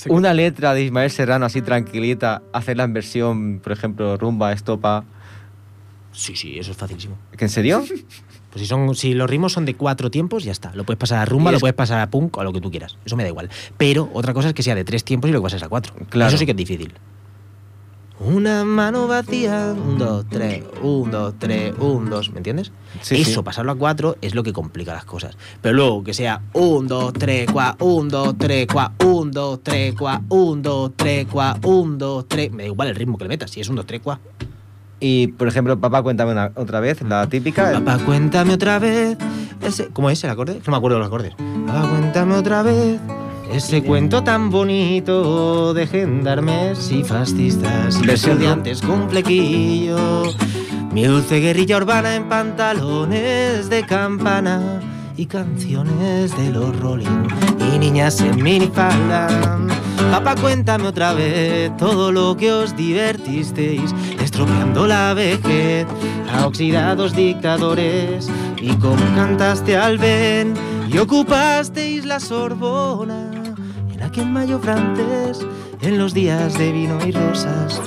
una letra de Ismael Serrano así tranquilita, hacerla en versión, por ejemplo, rumba, estopa. Sí, sí, eso es facilísimo. ¿Que en serio? Pues si, son, si los ritmos son de cuatro tiempos, ya está. Lo puedes pasar a rumba, lo es- puedes pasar a punk o a lo que tú quieras. Eso me da igual. Pero otra cosa es que sea de tres tiempos y lo que pases a cuatro. Claro. Eso sí que es difícil. Una mano vacía, un, dos, tres, un, dos, tres, un, dos, ¿me entiendes? Sí, Eso, sí. pasarlo a cuatro, es lo que complica las cosas. Pero luego que sea un, dos, tres, cua, un, dos, tres, cua, un, dos, tres, cua, un, dos, tres, cua, un, dos, tres. Me da igual el ritmo que le metas, si es un, dos, tres, cua. Y, por ejemplo, papá, cuéntame una- otra vez, la típica. Papá, cuéntame otra vez. Ese, ¿Cómo es el acorde? No me acuerdo de los acordes. Papá, cuéntame otra vez. Ese cuento tan bonito de gendarmes y fascistas y Versión estudiantes con flequillo. Mi dulce guerrilla urbana en pantalones de campana y canciones de los Rolling y niñas en minifalda. Papá, cuéntame otra vez todo lo que os divertisteis, estropeando la vejez a oxidados dictadores y cómo cantaste al Ben y ocupasteis la Sorbona en aquel mayo francés, en los días de vino y rosas.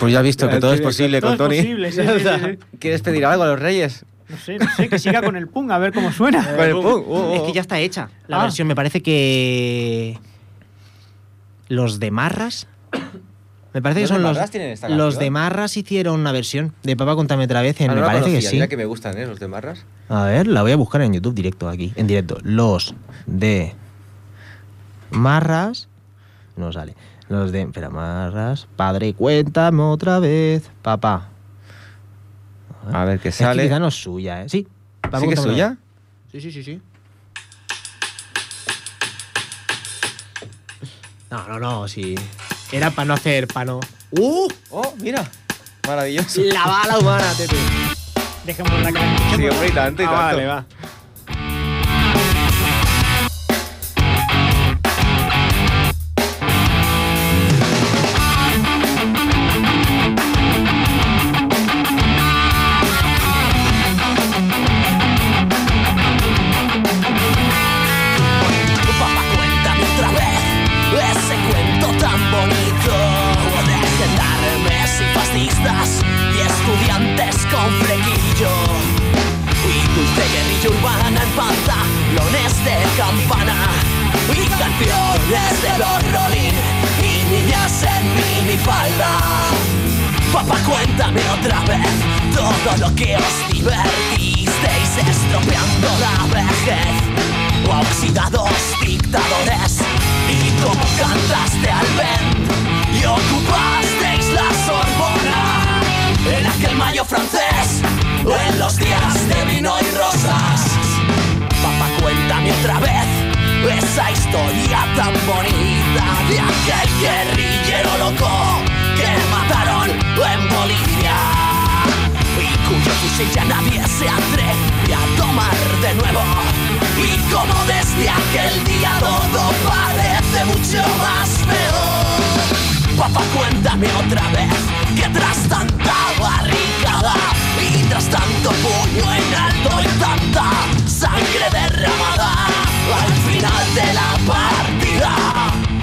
Pues ya has visto que todo es posible Todo con es Tony. posible, sí, sí, sí, sí. ¿Quieres pedir algo a los reyes? No sé, no sé, que siga con el punk, a ver cómo suena. Con el punk. Oh, oh, Es oh. que ya está hecha la Ah. versión. Me parece que los de Marras. Me parece que ¿Los son de los, Marras tienen esta los de Marras hicieron una versión de Papá Contame otra vez. En, Ah, me no parece que sí. Mira que me gustan, ¿eh? Los de Marras. A ver, la voy a buscar en YouTube directo aquí, en directo. Los de Marras. No sale. Los de. Espera, Marras. Padre, cuéntame otra vez. Papá. A ver qué Es que sale. quizá no es suya, ¿eh? Sí. Papá, ¿Sí que es suya? Sí, sí, sí, sí. No, no, no, sí. Era para no hacer, para no. ¡Uh! Oh, mira. Maravilloso. La bala humana, tete. Dejemos la cara. Sí, hombre, y tanto, y Ah, tanto. vale, va. Fusil ya nadie se atreve a tomar de nuevo. Y como desde aquel día todo parece mucho más peor. Papá, cuéntame otra vez que tras tanta barricada y tras tanto puño en alto y tanta sangre derramada al final de la partida.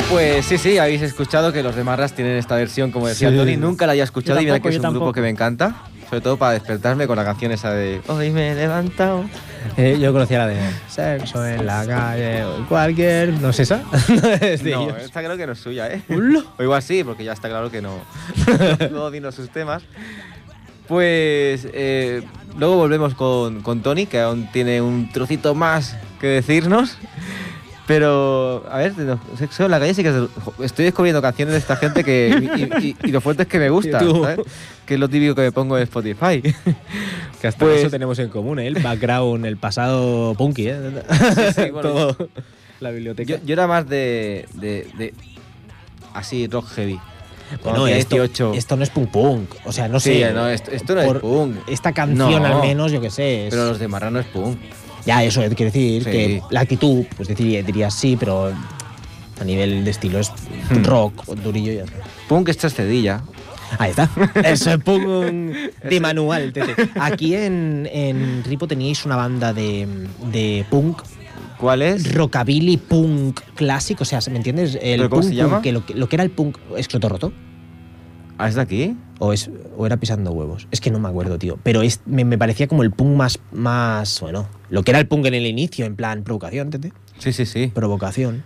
Pues sí, sí, habéis escuchado que los de Marras tienen esta versión, como decía Sí. Tony. Nunca la había escuchado y mira que es un grupo que me encanta. Sobre todo para despertarme con la canción esa de Hoy me he levantado. Eh, yo conocía la de sexo en la calle o cualquier. ¿No es esa? no es de No, creo que no es suya, ¿eh? O igual sí, porque ya está claro que no. Luego vino sus temas. Pues eh, luego volvemos con, con Tony, que aún tiene un trocito más que decirnos. Pero, a ver, de los- sexo en la calle sí que es- estoy descubriendo canciones de esta gente que. Y, y- y lo fuerte es que me gusta. ¿sabes? Que es lo típico que me pongo en Spotify. Que hasta Pues- eso tenemos en común, ¿eh? El background, el pasado punky, ¿eh? sí, bueno, Todo. La biblioteca. Yo, yo era más de, de, de- Así, rock heavy. Bueno, esto, 18. esto no es punk punk. O sea, no Sí, sé. no, esto, esto no es punk. Esta canción, No. al menos, yo qué sé. es- Pero los de Marrano es punk. Ya, eso es, quiere decir Sí. que la actitud, pues diría, diría sí, pero a nivel de estilo es Hmm. rock, durillo y está. Punk es chascedilla. Ahí está. Eso es punk de manual, tete. Aquí en, en Ripo teníais una banda de, de punk ¿Cuál es? rockabilly punk clásico, o sea, ¿me entiendes? El ¿Pero cómo punk, se llama? punk, que lo, que lo que era el punk escroto roto ¿Ah, es de aquí? o es o era pisando huevos. Es que no me acuerdo, tío, pero es, me, me parecía como el punk más más bueno, lo que era el punk en el inicio, en plan provocación, ¿entendés? Sí, sí, sí. Provocación.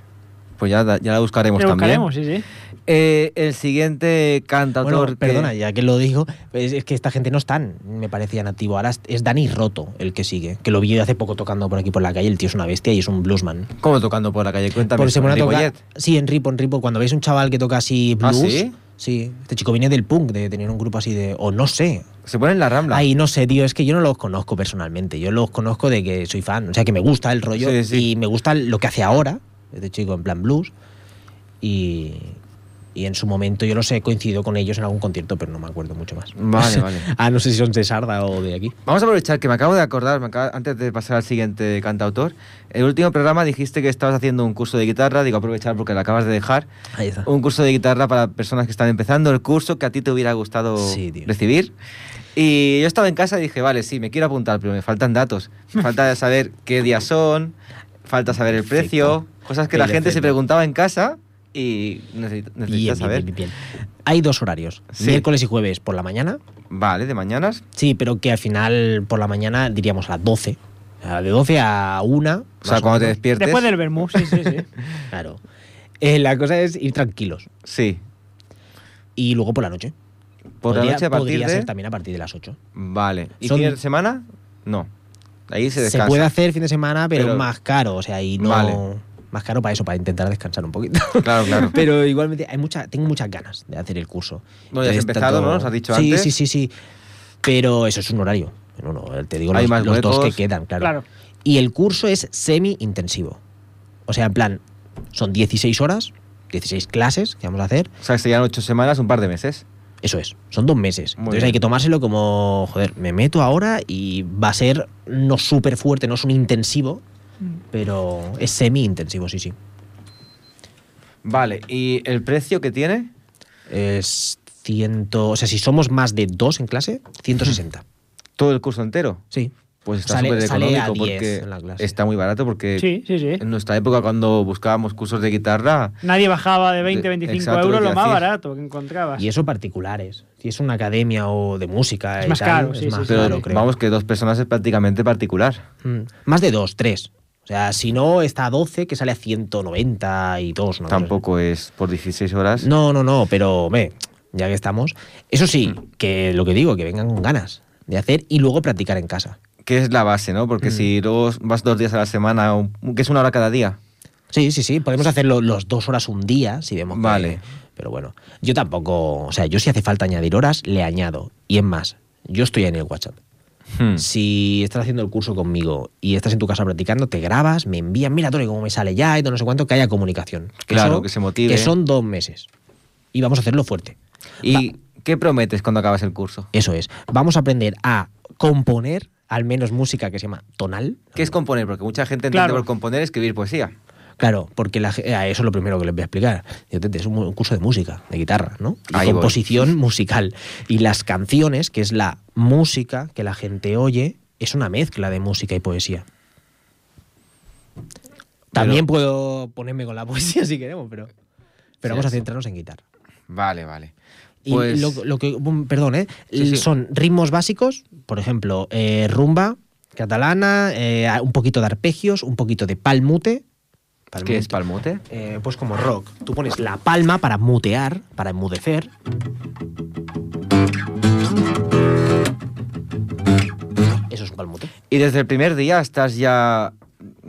Pues ya, ya la buscaremos también. buscaremos, sí, sí. Eh, el siguiente cantautor Bueno, que- perdona, ya que lo digo, es, es que esta gente no es tan, me parecía nativo. Ahora es, Dani Roto el que sigue, que lo vi hace poco tocando por aquí por la calle. El tío es una bestia y es un bluesman. ¿Cómo tocando por la calle? Cuéntame. Porque se eso, pone a en tocar. Ripollet. Sí, en Ripo, en Ripo. Cuando veis un chaval que toca así ¿Ah, blues. sí? Sí, este chico viene del punk, de tener un grupo así de. O no sé. Se pone en la Rambla. Ay, no sé, tío, es que yo no los conozco personalmente. Yo los conozco de que soy fan. O sea, que me gusta el rollo Sí, sí. y me gusta lo que hace ahora, este chico en plan blues. Y, y en su momento yo los he coincidido con ellos en algún concierto, pero no me acuerdo mucho más. Vale, vale. ah, no sé si son de Sarda o de aquí. Vamos a aprovechar que me acabo de acordar, me acaba- antes de pasar al siguiente cantautor. El último programa dijiste que estabas haciendo un curso de guitarra, digo aprovechar porque lo acabas de dejar. Ahí está. Un curso de guitarra para personas que están empezando, el curso que a ti te hubiera gustado Sí, recibir. Y yo estaba en casa y dije, vale, sí, me quiero apuntar, pero me faltan datos. Me falta saber qué días son, falta saber el precio, cosas que la gente se preguntaba en casa y necesita, necesita Bien, saber. bien, bien, bien. Hay dos horarios, Sí. miércoles y jueves por la mañana. Vale, de mañanas. Sí, pero que al final por la mañana diríamos a las 12. O sea, de 12 a 1. O sea, cuando te despiertes. Después del vermú, sí, sí, sí. Claro. Eh, la cosa es ir tranquilos. Sí. Y luego por la noche. Por la Podría- noche a partir podría de. ser también a partir de las 8. Vale. ¿Y Son- fines de semana? No. Ahí se Se, descansa. puede hacer fin de semana, pero, Pero- más caro. O sea, y no. Vale. Más caro para eso, para intentar descansar un poquito. Claro, claro. pero igualmente hay mucha, tengo muchas ganas de hacer el curso. Bueno, ya has empezado, ¿no? Nos has dicho sí, antes. Sí, sí, sí. Pero eso es un horario. No, no, te digo Hay los, más los dos que quedan, claro. Claro. Y el curso es semi-intensivo. O sea, en plan, son 16 horas, 16 clases que vamos a hacer. O sea, serían ocho semanas, un par de meses. Eso es, son dos meses. Muy Entonces bien. hay que tomárselo como, joder, me meto ahora y va a ser no súper fuerte, no es un intensivo, pero es semi-intensivo, sí, sí. Vale. ¿Y el precio que tiene? Es ciento, o sea, si somos más de dos en clase, 160. ¿Todo el curso entero? Sí. Pues está súper sale a económico 10 porque en la clase. está muy barato porque Sí, sí, sí. en nuestra época cuando buscábamos cursos de guitarra Nadie bajaba de 20, De- 25 exacto, euros lo más barato que encontrabas. Y eso particulares. Si es una academia o de música Es y más tal, caro, es sí, más sí, sí. pero caro, creo. vamos que dos personas es prácticamente particular. Mm, Más de dos, tres. O sea, si no, está a 12, que sale a 192. ¿no? Tampoco es por 16 horas. No, no, no, pero hombre, ya que estamos. Eso sí, que lo que digo, que vengan con ganas de hacer y luego practicar en casa. Que es la base, ¿no? Mm. Porque si luego vas dos días a la semana, que es una hora cada día. Sí, sí, sí, podemos hacerlo los dos horas un día, si vemos que- Vale. Pero bueno, yo tampoco, o sea, yo si hace falta añadir horas, le añado. Y es más, yo estoy en el WhatsApp. Hmm. Si estás haciendo el curso conmigo y estás en tu casa practicando, te grabas, me envían, mira, Tony, cómo me sale ya y todo no sé cuánto, que haya comunicación. Claro, eso- que se motive. Que son dos meses. Y vamos a hacerlo fuerte. ¿Y qué prometes cuando acabas el curso? Eso es. Vamos a aprender a componer al menos música que se llama tonal. ¿Qué es componer? Porque mucha gente entiende Claro. por componer escribir poesía. Claro, porque la eso es lo primero que les voy a explicar. Es un, curso de música, de guitarra, ¿no? Voy. composición musical. Y las canciones, que es la música que la gente oye, es una mezcla de música y poesía. También puedo ponerme con la poesía si queremos, pero, pero Sí, vamos a centrarnos en guitarra. Vale, vale. Y Pues- lo, lo que, um, perdón, ¿eh? Sí, sí. son ritmos básicos, por ejemplo, eh, rumba catalana, eh, un poquito de arpegios, un poquito de palmute. ¿Qué es palmote? Eh, pues como rock. Tú pones la palma para mutear, para enmudecer. Eso es un palmute. ¿Y desde el primer día estás ya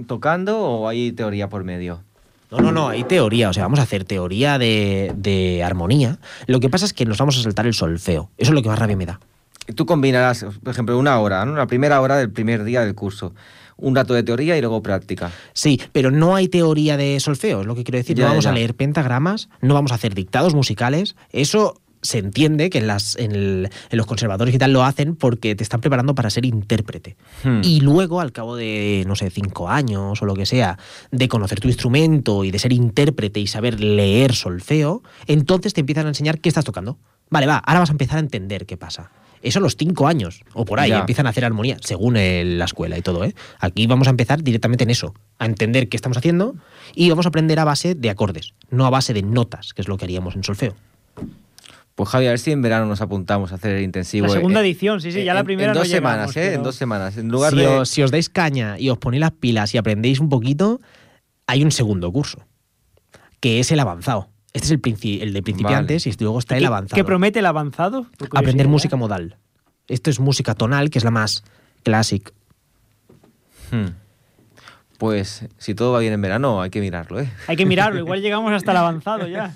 tocando o hay teoría por medio? No, no, no, hay teoría. O sea, vamos a hacer teoría de, de armonía. Lo que pasa es que nos vamos a saltar el solfeo. Eso es lo que más rabia me da. Tú combinarás, por ejemplo, una hora, ¿no? la primera hora del primer día del curso. Un rato de teoría y luego práctica. Sí, pero no hay teoría de solfeo, es lo que quiero decir. Ya, no vamos ya. a leer pentagramas, no vamos a hacer dictados musicales. Eso se entiende que en, las, en, el- en los conservadores y tal lo hacen porque te están preparando para ser intérprete. Hmm. Y luego, al cabo de, no sé, cinco años o lo que sea, de conocer tu instrumento y de ser intérprete y saber leer solfeo, entonces te empiezan a enseñar qué estás tocando. Vale, va, ahora vas a empezar a entender qué pasa. Eso a los cinco años, o por ahí, Ya. empiezan a hacer armonía, según el- la escuela y todo. ¿eh? Aquí vamos a empezar directamente en eso, a entender qué estamos haciendo y vamos a aprender a base de acordes, no a base de notas, que es lo que haríamos en solfeo. Pues Javi, a ver si en verano nos apuntamos a hacer el intensivo. La segunda eh, edición, sí, sí, ya la primera En no dos llegamos, semanas, ¿eh? En dos semanas. En lugar Si, de. os, si os dais caña y os ponéis las pilas y aprendéis un poquito, hay un segundo curso, que es el avanzado. Este es el, el de principiantes y luego está el ¿Qué- avanzado. ¿Qué promete el avanzado? Aprender música modal. Esto es música tonal, que es la más clásica. Hmm. Pues si todo va bien en verano, hay que mirarlo, ¿eh? Hay que mirarlo, igual llegamos hasta el avanzado ya.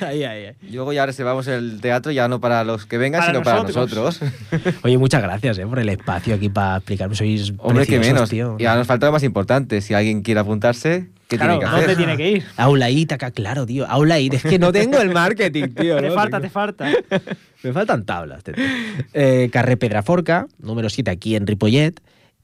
Ahí, ahí, ahí. Luego ya reservamos el teatro ya no para los que vengan, Para sino para nosotros. Oye, muchas gracias eh, por el espacio aquí para explicarme. Sois Hombre, que menos. tío. Y ahora nos falta lo más importante. Si alguien quiere apuntarse, ¿qué Claro, tiene que ¿dónde hacer? tiene que ir? Aula IT acá, claro, tío. Aula IT. Es que no tengo el marketing, tío. Te ¿no? falta, Tengo- te falta. Me faltan tablas. tío. Eh, Carrer Pedraforca, número 7 aquí en Ripollet.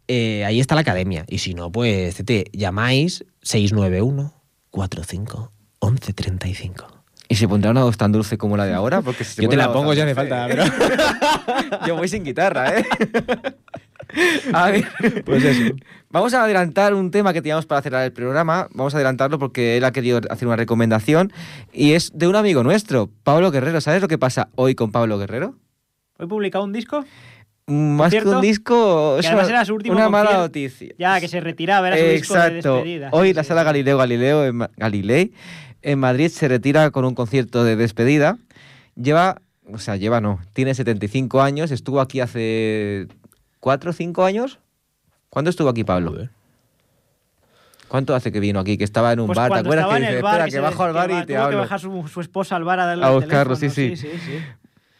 Eh, ahí está la academia. Y si no, pues te llamáis 691 45 1135. ¿Y se pondrá una voz tan dulce como la de ahora? Porque si Yo te la voz pongo hace dulce- falta, Yo voy sin guitarra, ¿eh? A ver, Pues eso. Vamos a adelantar un tema que teníamos para cerrar el programa. Vamos a adelantarlo porque él ha querido hacer una recomendación y es de un amigo nuestro, Pablo Guerrero. ¿Sabes lo que pasa hoy con Pablo Guerrero? ¿Hoy publicado un disco? Más que cierto, un disco, que además una, era su último una mala concierto. noticia. Ya, que se retiraba, era su disco de Exacto. despedida. Hoy Sí, la sí, sala sí. Galileo Galileo en Galilei en Madrid se retira con un concierto de despedida. Lleva, o sea, lleva no, tiene 75 años, estuvo aquí hace 4 o 5 años. ¿Cuándo estuvo aquí Pablo? ¿Cuánto hace que vino aquí? Que estaba en un Pues bar, ¿te acuerdas? Que dice, espera, que que bajo al bar que y te tuvo que hablo. bajar su, su esposa al bar a darle A el buscarlo, sí, teléfono. sí. sí, sí.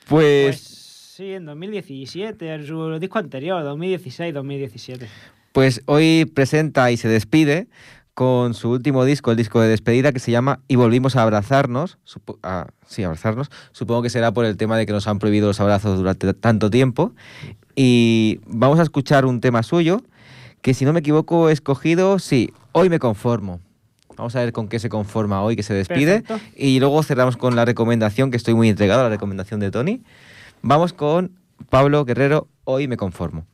Pues, Pues sí, en 2017, en su disco anterior, 2016, 2017. pues hoy presenta y se despide con su último disco, el disco de despedida, que se llama Y volvimos a abrazarnos. Supo- ah, sí, abrazarnos. Supongo que será por el tema de que nos han prohibido los abrazos durante tanto tiempo. Y vamos a escuchar un tema suyo, que si no me equivoco he escogido, sí, Hoy me conformo. Vamos a ver con qué se conforma hoy que se despide. Perfecto. Y luego cerramos con la recomendación, que estoy muy entregado a la recomendación de Tony. Vamos con Pablo Guerrero, Hoy me conformo.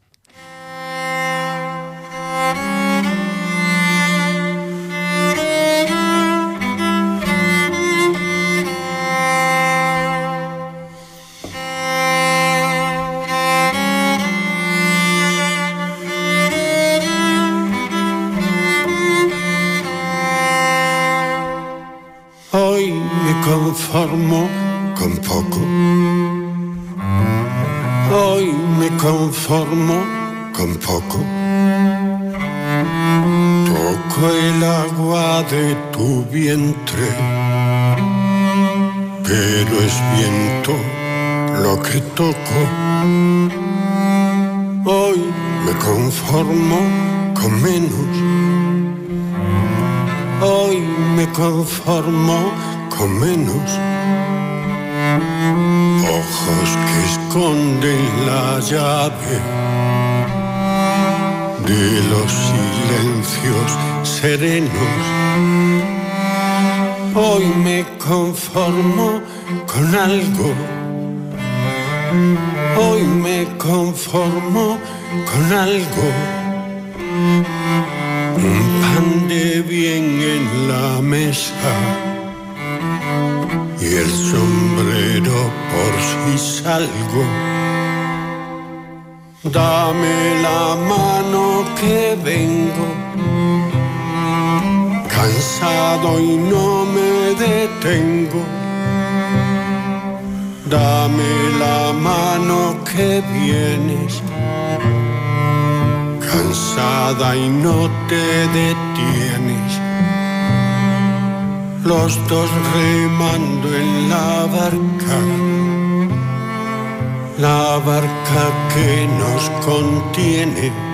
Hoy me conformo con poco. Hoy me conformo con poco. Toco el agua de tu vientre, pero es viento lo que toco. Hoy me conformo con menos. Hoy me conformo con menos ojos que esconden la llave de los silencios serenos. Hoy me conformo con algo. Hoy me conformo con algo un pan de bien en la mesa y el sombrero por si salgo. Dame la mano que vengo, cansado y no me detengo. Dame la mano que vienes cansada y no te detienes. Los dos remando en la barca, la barca que nos contiene.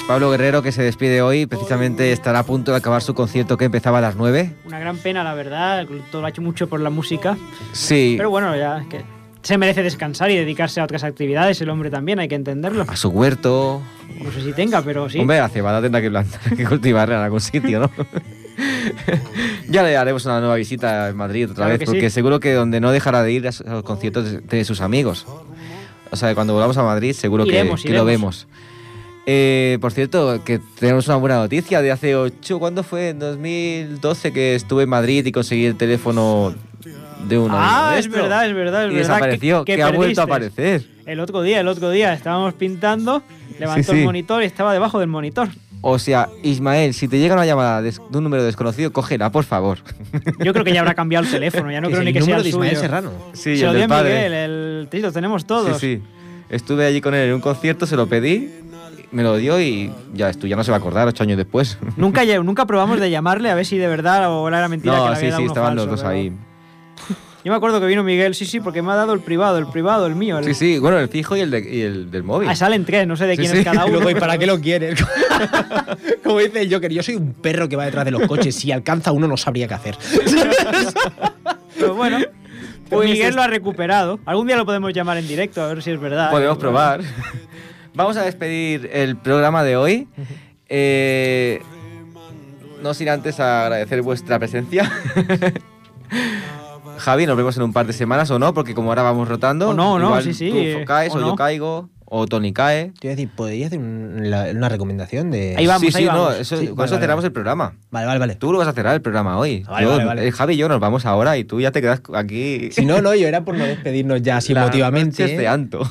Pues Pablo Guerrero, que se despide hoy, precisamente estará a punto de acabar su concierto que empezaba a las 9. Una gran pena, la verdad. Todo lo ha hecho mucho por la música. Sí, Pero bueno, ya que se merece descansar y dedicarse a otras actividades. El hombre también, hay que entenderlo. a su huerto. No sé si tenga, pero sí. Hombre, la cebada tendrá que, plantar, que cultivarla en algún sitio, ¿no? ya le haremos una nueva visita en Madrid otra Claro vez, que sí. porque seguro que donde no dejará de ir a los conciertos de, sus amigos. O sea, que cuando volvamos a Madrid seguro que- Iremos, que, lo iremos. vemos. Eh, por cierto, que tenemos una buena noticia de hace 8, ¿cuándo fue? En 2012 que estuve en Madrid y conseguí el teléfono de un amigo Ah, es nuestro. verdad, es verdad, es y verdad. desapareció, que, ha vuelto a aparecer. El otro día, el otro día, estábamos pintando, levantó Sí, sí. el monitor y estaba debajo del monitor. O sea, Ismael, si te llega una llamada de un número desconocido, cógela, por favor. Yo creo que ya habrá cambiado el teléfono, ya no Es creo el ni que sea número el de Ismael suyo. Serrano. Sí, Se lo el dio del a padre. Miguel, el lo tenemos todos. Sí, sí. Estuve allí con él en un concierto, se lo pedí, me lo dio y ya esto ya no se va a acordar ocho años después. Nunca, nunca probamos de llamarle a ver si de verdad o era mentira que le no, había sí, dado sí, estaban falso, los dos pero- ahí. Yo me acuerdo que vino Miguel, sí, sí, porque me ha dado el privado, el privado, el mío. El... Sí, sí, bueno, el fijo y el, de- y el del móvil. Ah, salen tres, no sé de quién sí. es cada uno. luego, ¿y para qué lo quieres? Como dice el Joker, yo soy un perro que va detrás de los coches. Si alcanza uno, no sabría qué hacer. Pero bueno, Pues Miguel lo ha recuperado. Algún día lo podemos llamar en directo, a ver si es verdad. Podemos probar. Vamos a despedir el programa de hoy. Eh, no sin antes agradecer vuestra presencia. Javi, nos vemos en un par de semanas o no, porque como ahora vamos rotando. O no, o no, sí, sí, Tú eh, o yo caigo, o Tony cae. Te iba a decir, ¿podría hacer un- la- una recomendación de. Ahí vamos, sí, sí, ahí no, vamos. eso, Sí, con vale, eso vale, cerramos vale. el programa. Vale, vale, vale. Tú lo vas a cerrar el programa hoy. Vale, Yo- vale, vale. eh, Javi y yo nos vamos ahora y tú ya te quedas aquí. Si no, no, yo era por no despedirnos ya así emotivamente. noches de anto.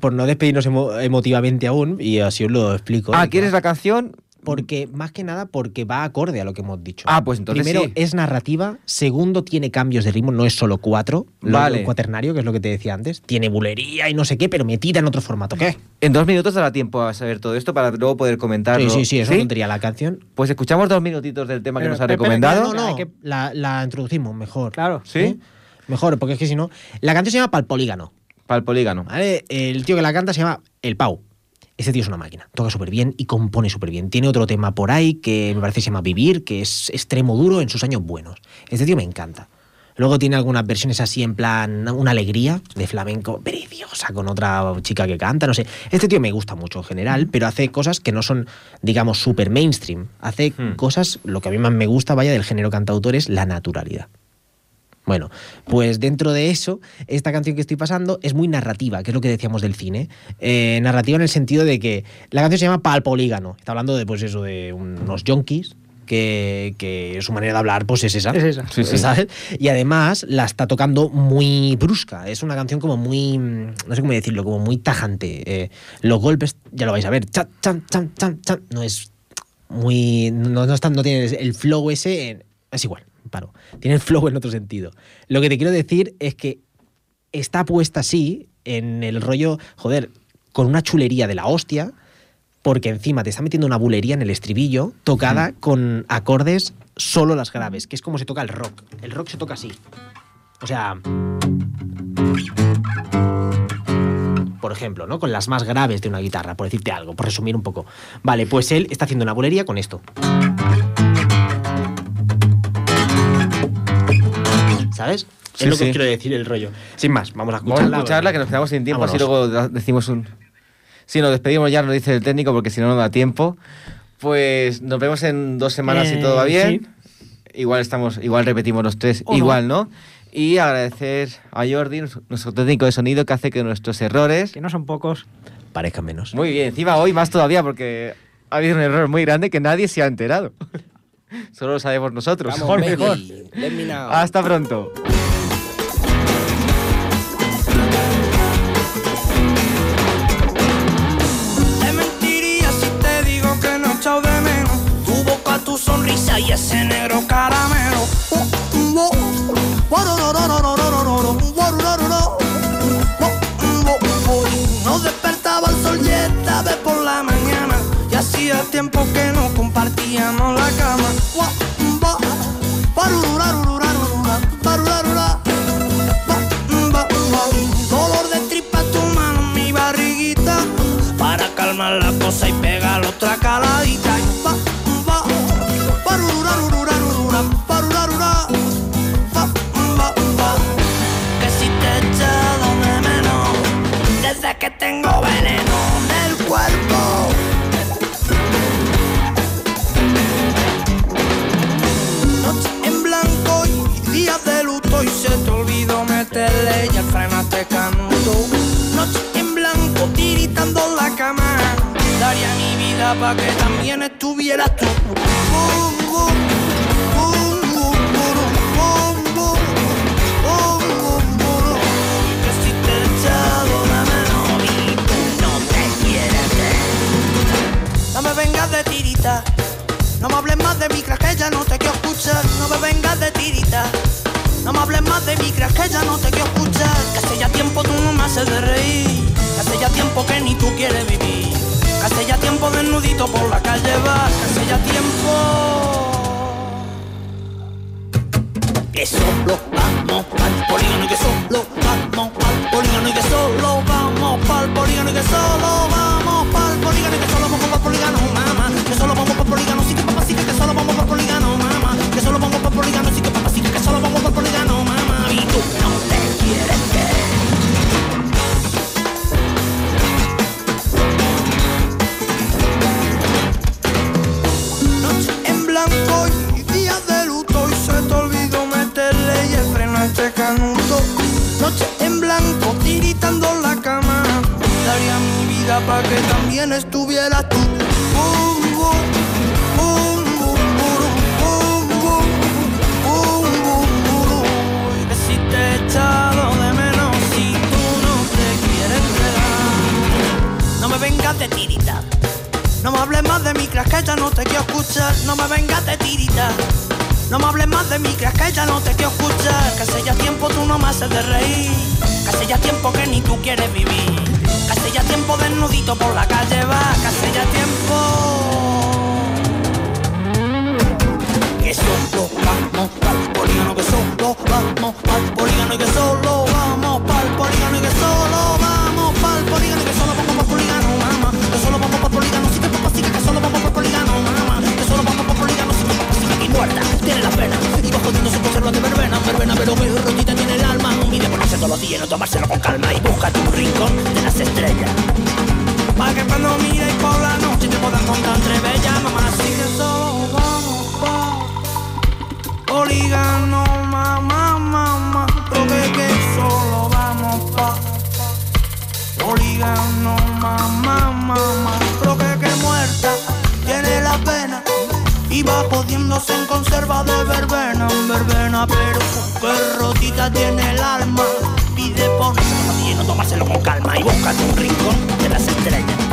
Por no despedirnos emo- emotivamente aún, y así os lo explico. ah, ¿quieres claro, la canción? Porque, más que nada, porque va acorde a lo que hemos dicho. Ah, pues entonces Primero, sí. es narrativa. Segundo, tiene cambios de ritmo, no es solo cuatro. Lo- Vale. el cuaternario, que es lo que te decía antes. Tiene bulería y no sé qué, pero metida en otro formato. ¿Qué? En dos minutos dará tiempo a saber todo esto para luego poder comentarlo. Sí, sí, sí, eso es tontería. La canción. Pues escuchamos dos minutitos del tema que nos ha recomendado. No, no, la, la introducimos mejor. Claro. ¿Sí? ¿Eh? Mejor, porque es que si no. La canción se llama Pal Polígano. Para el polígono. ¿vale? El tío que la canta se llama El Pau. Ese tío es una máquina. Toca súper bien y compone súper bien. Tiene otro tema por ahí que me parece que se llama Vivir, que es extremo duro en sus años buenos. Este tío me encanta. Luego tiene algunas versiones así en plan una alegría de flamenco preciosa con otra chica que canta, no sé. Este tío me gusta mucho en general, pero hace cosas que no son, digamos, súper mainstream. Hace Hmm. cosas, lo que a mí más me gusta, vaya, del género cantautor es la naturalidad. Bueno, pues dentro de eso, esta canción que estoy pasando es muy narrativa, que es lo que decíamos del cine. Eh, narrativa en el sentido de que la canción se llama Pal Polígano. Está hablando de, pues eso, de unos yonkis, que, que su manera de hablar, pues es esa. Es esa. Sí, sí. ¿sabes? Y además la está tocando muy brusca. Es una canción como muy, mm, no sé cómo decirlo, como muy tajante. Eh, los golpes, ya lo vais a ver, chan, chan, chan, chan, chan, no es muy, no, no, está- no tiene el flow ese, en- es igual, paro. Tiene el flow en otro sentido. Lo que te quiero decir es que está puesta así, en el rollo, joder, con una chulería de la hostia, porque encima te está metiendo una bulería en el estribillo, tocada con acordes solo las graves, que es como se toca el rock. El rock se toca así. O sea. Por ejemplo, ¿no? Con las más graves de una guitarra, por decirte algo, por resumir un poco. Vale, pues él está haciendo una bulería con esto. ¿Sabes? Sí, es lo que sí. quiero decir el rollo. Sin más, vamos a Vamos escucharla. a escucharla, que nos quedamos sin tiempo, así luego decimos un... Sí, nos despedimos ya, nos dice el técnico, porque si no, no da tiempo. Pues nos vemos en dos semanas si Eh, todo va bien. sí. Igual estamos, igual repetimos los tres, O no. igual no. Y agradecer a Jordi, nuestro técnico de sonido, que hace que nuestros errores... Que no son pocos. Parezcan menos. Muy bien, encima hoy más todavía, porque ha habido un error muy grande que nadie se ha enterado. Solo lo sabemos nosotros. Mejor, mejor. Hasta pronto. Te mentiría si te digo que no he echado de menos Tu boca, tu sonrisa y ese negro caramelo No despertaba el sol y esta vez por la mañana hacía tiempo que no compartíamos la cama. Dolor de tripa tu mano, mi barriguita Para calmar la cosa y pegar vida para que también estuvieras tú. No me vengas de tirita. No me hables más de mi que ya no te quiero escuchar. No me vengas de tirita. No me hables más de mi que ya no te quiero escuchar. Que hace ya tiempo tú no me haces de reír. Que hace ya tiempo que ni tú quieres vivir. Hace ya tiempo desnudito por la calle. Que hace ya tiempo. Que solo vamos pa'l polígono que solo vamos pa'l polígono y que solo vamos pa'l polígono que solo vamos si tú no te quieres quedar. No me vengas de tirita. No me hables más de mi que ya no te quiero escuchar. No me vengas de tirita. No me hables más de mi que ya no te quiero escuchar. Que hace ya tiempo tú no me haces de reír. Que hace ya tiempo que ni tú quieres vivir. Hace ya tiempo desnudito por la calle vas. Que hace ya tiempo. Que solo vamos pa'l polígono, que solo vamos pa'l polígono y que solo vamos pa'l polígono y que solo vamos pa'l polígono y que solo vamos pa'l polígono, mamá. Que solo vamos pa'l polígono, sí que papá, sí que solo vamos pa'l polígono, mamá. Que solo vamos pa'l polígono, sí que papá, sí que muerta tiene la pena. Y va jodiendo su conserva de verbena, verbena, pero muy rotita los días, no tomárselo con calma y búscate un rincón de las estrellas. Pa' que cuando mires por la noche te puedas encontrar entre bellas, mamá. Así que solo vamos pa' Polígono, mamá, mamá, porque que solo vamos pa' Polígono, mamá, mamá, porque que muerta tiene la pena y va podiéndose en conserva de verbena, en verbena, pero que rotita tiene el alma. Y no tomárselo con calma y búscate un rincón de las estrellas.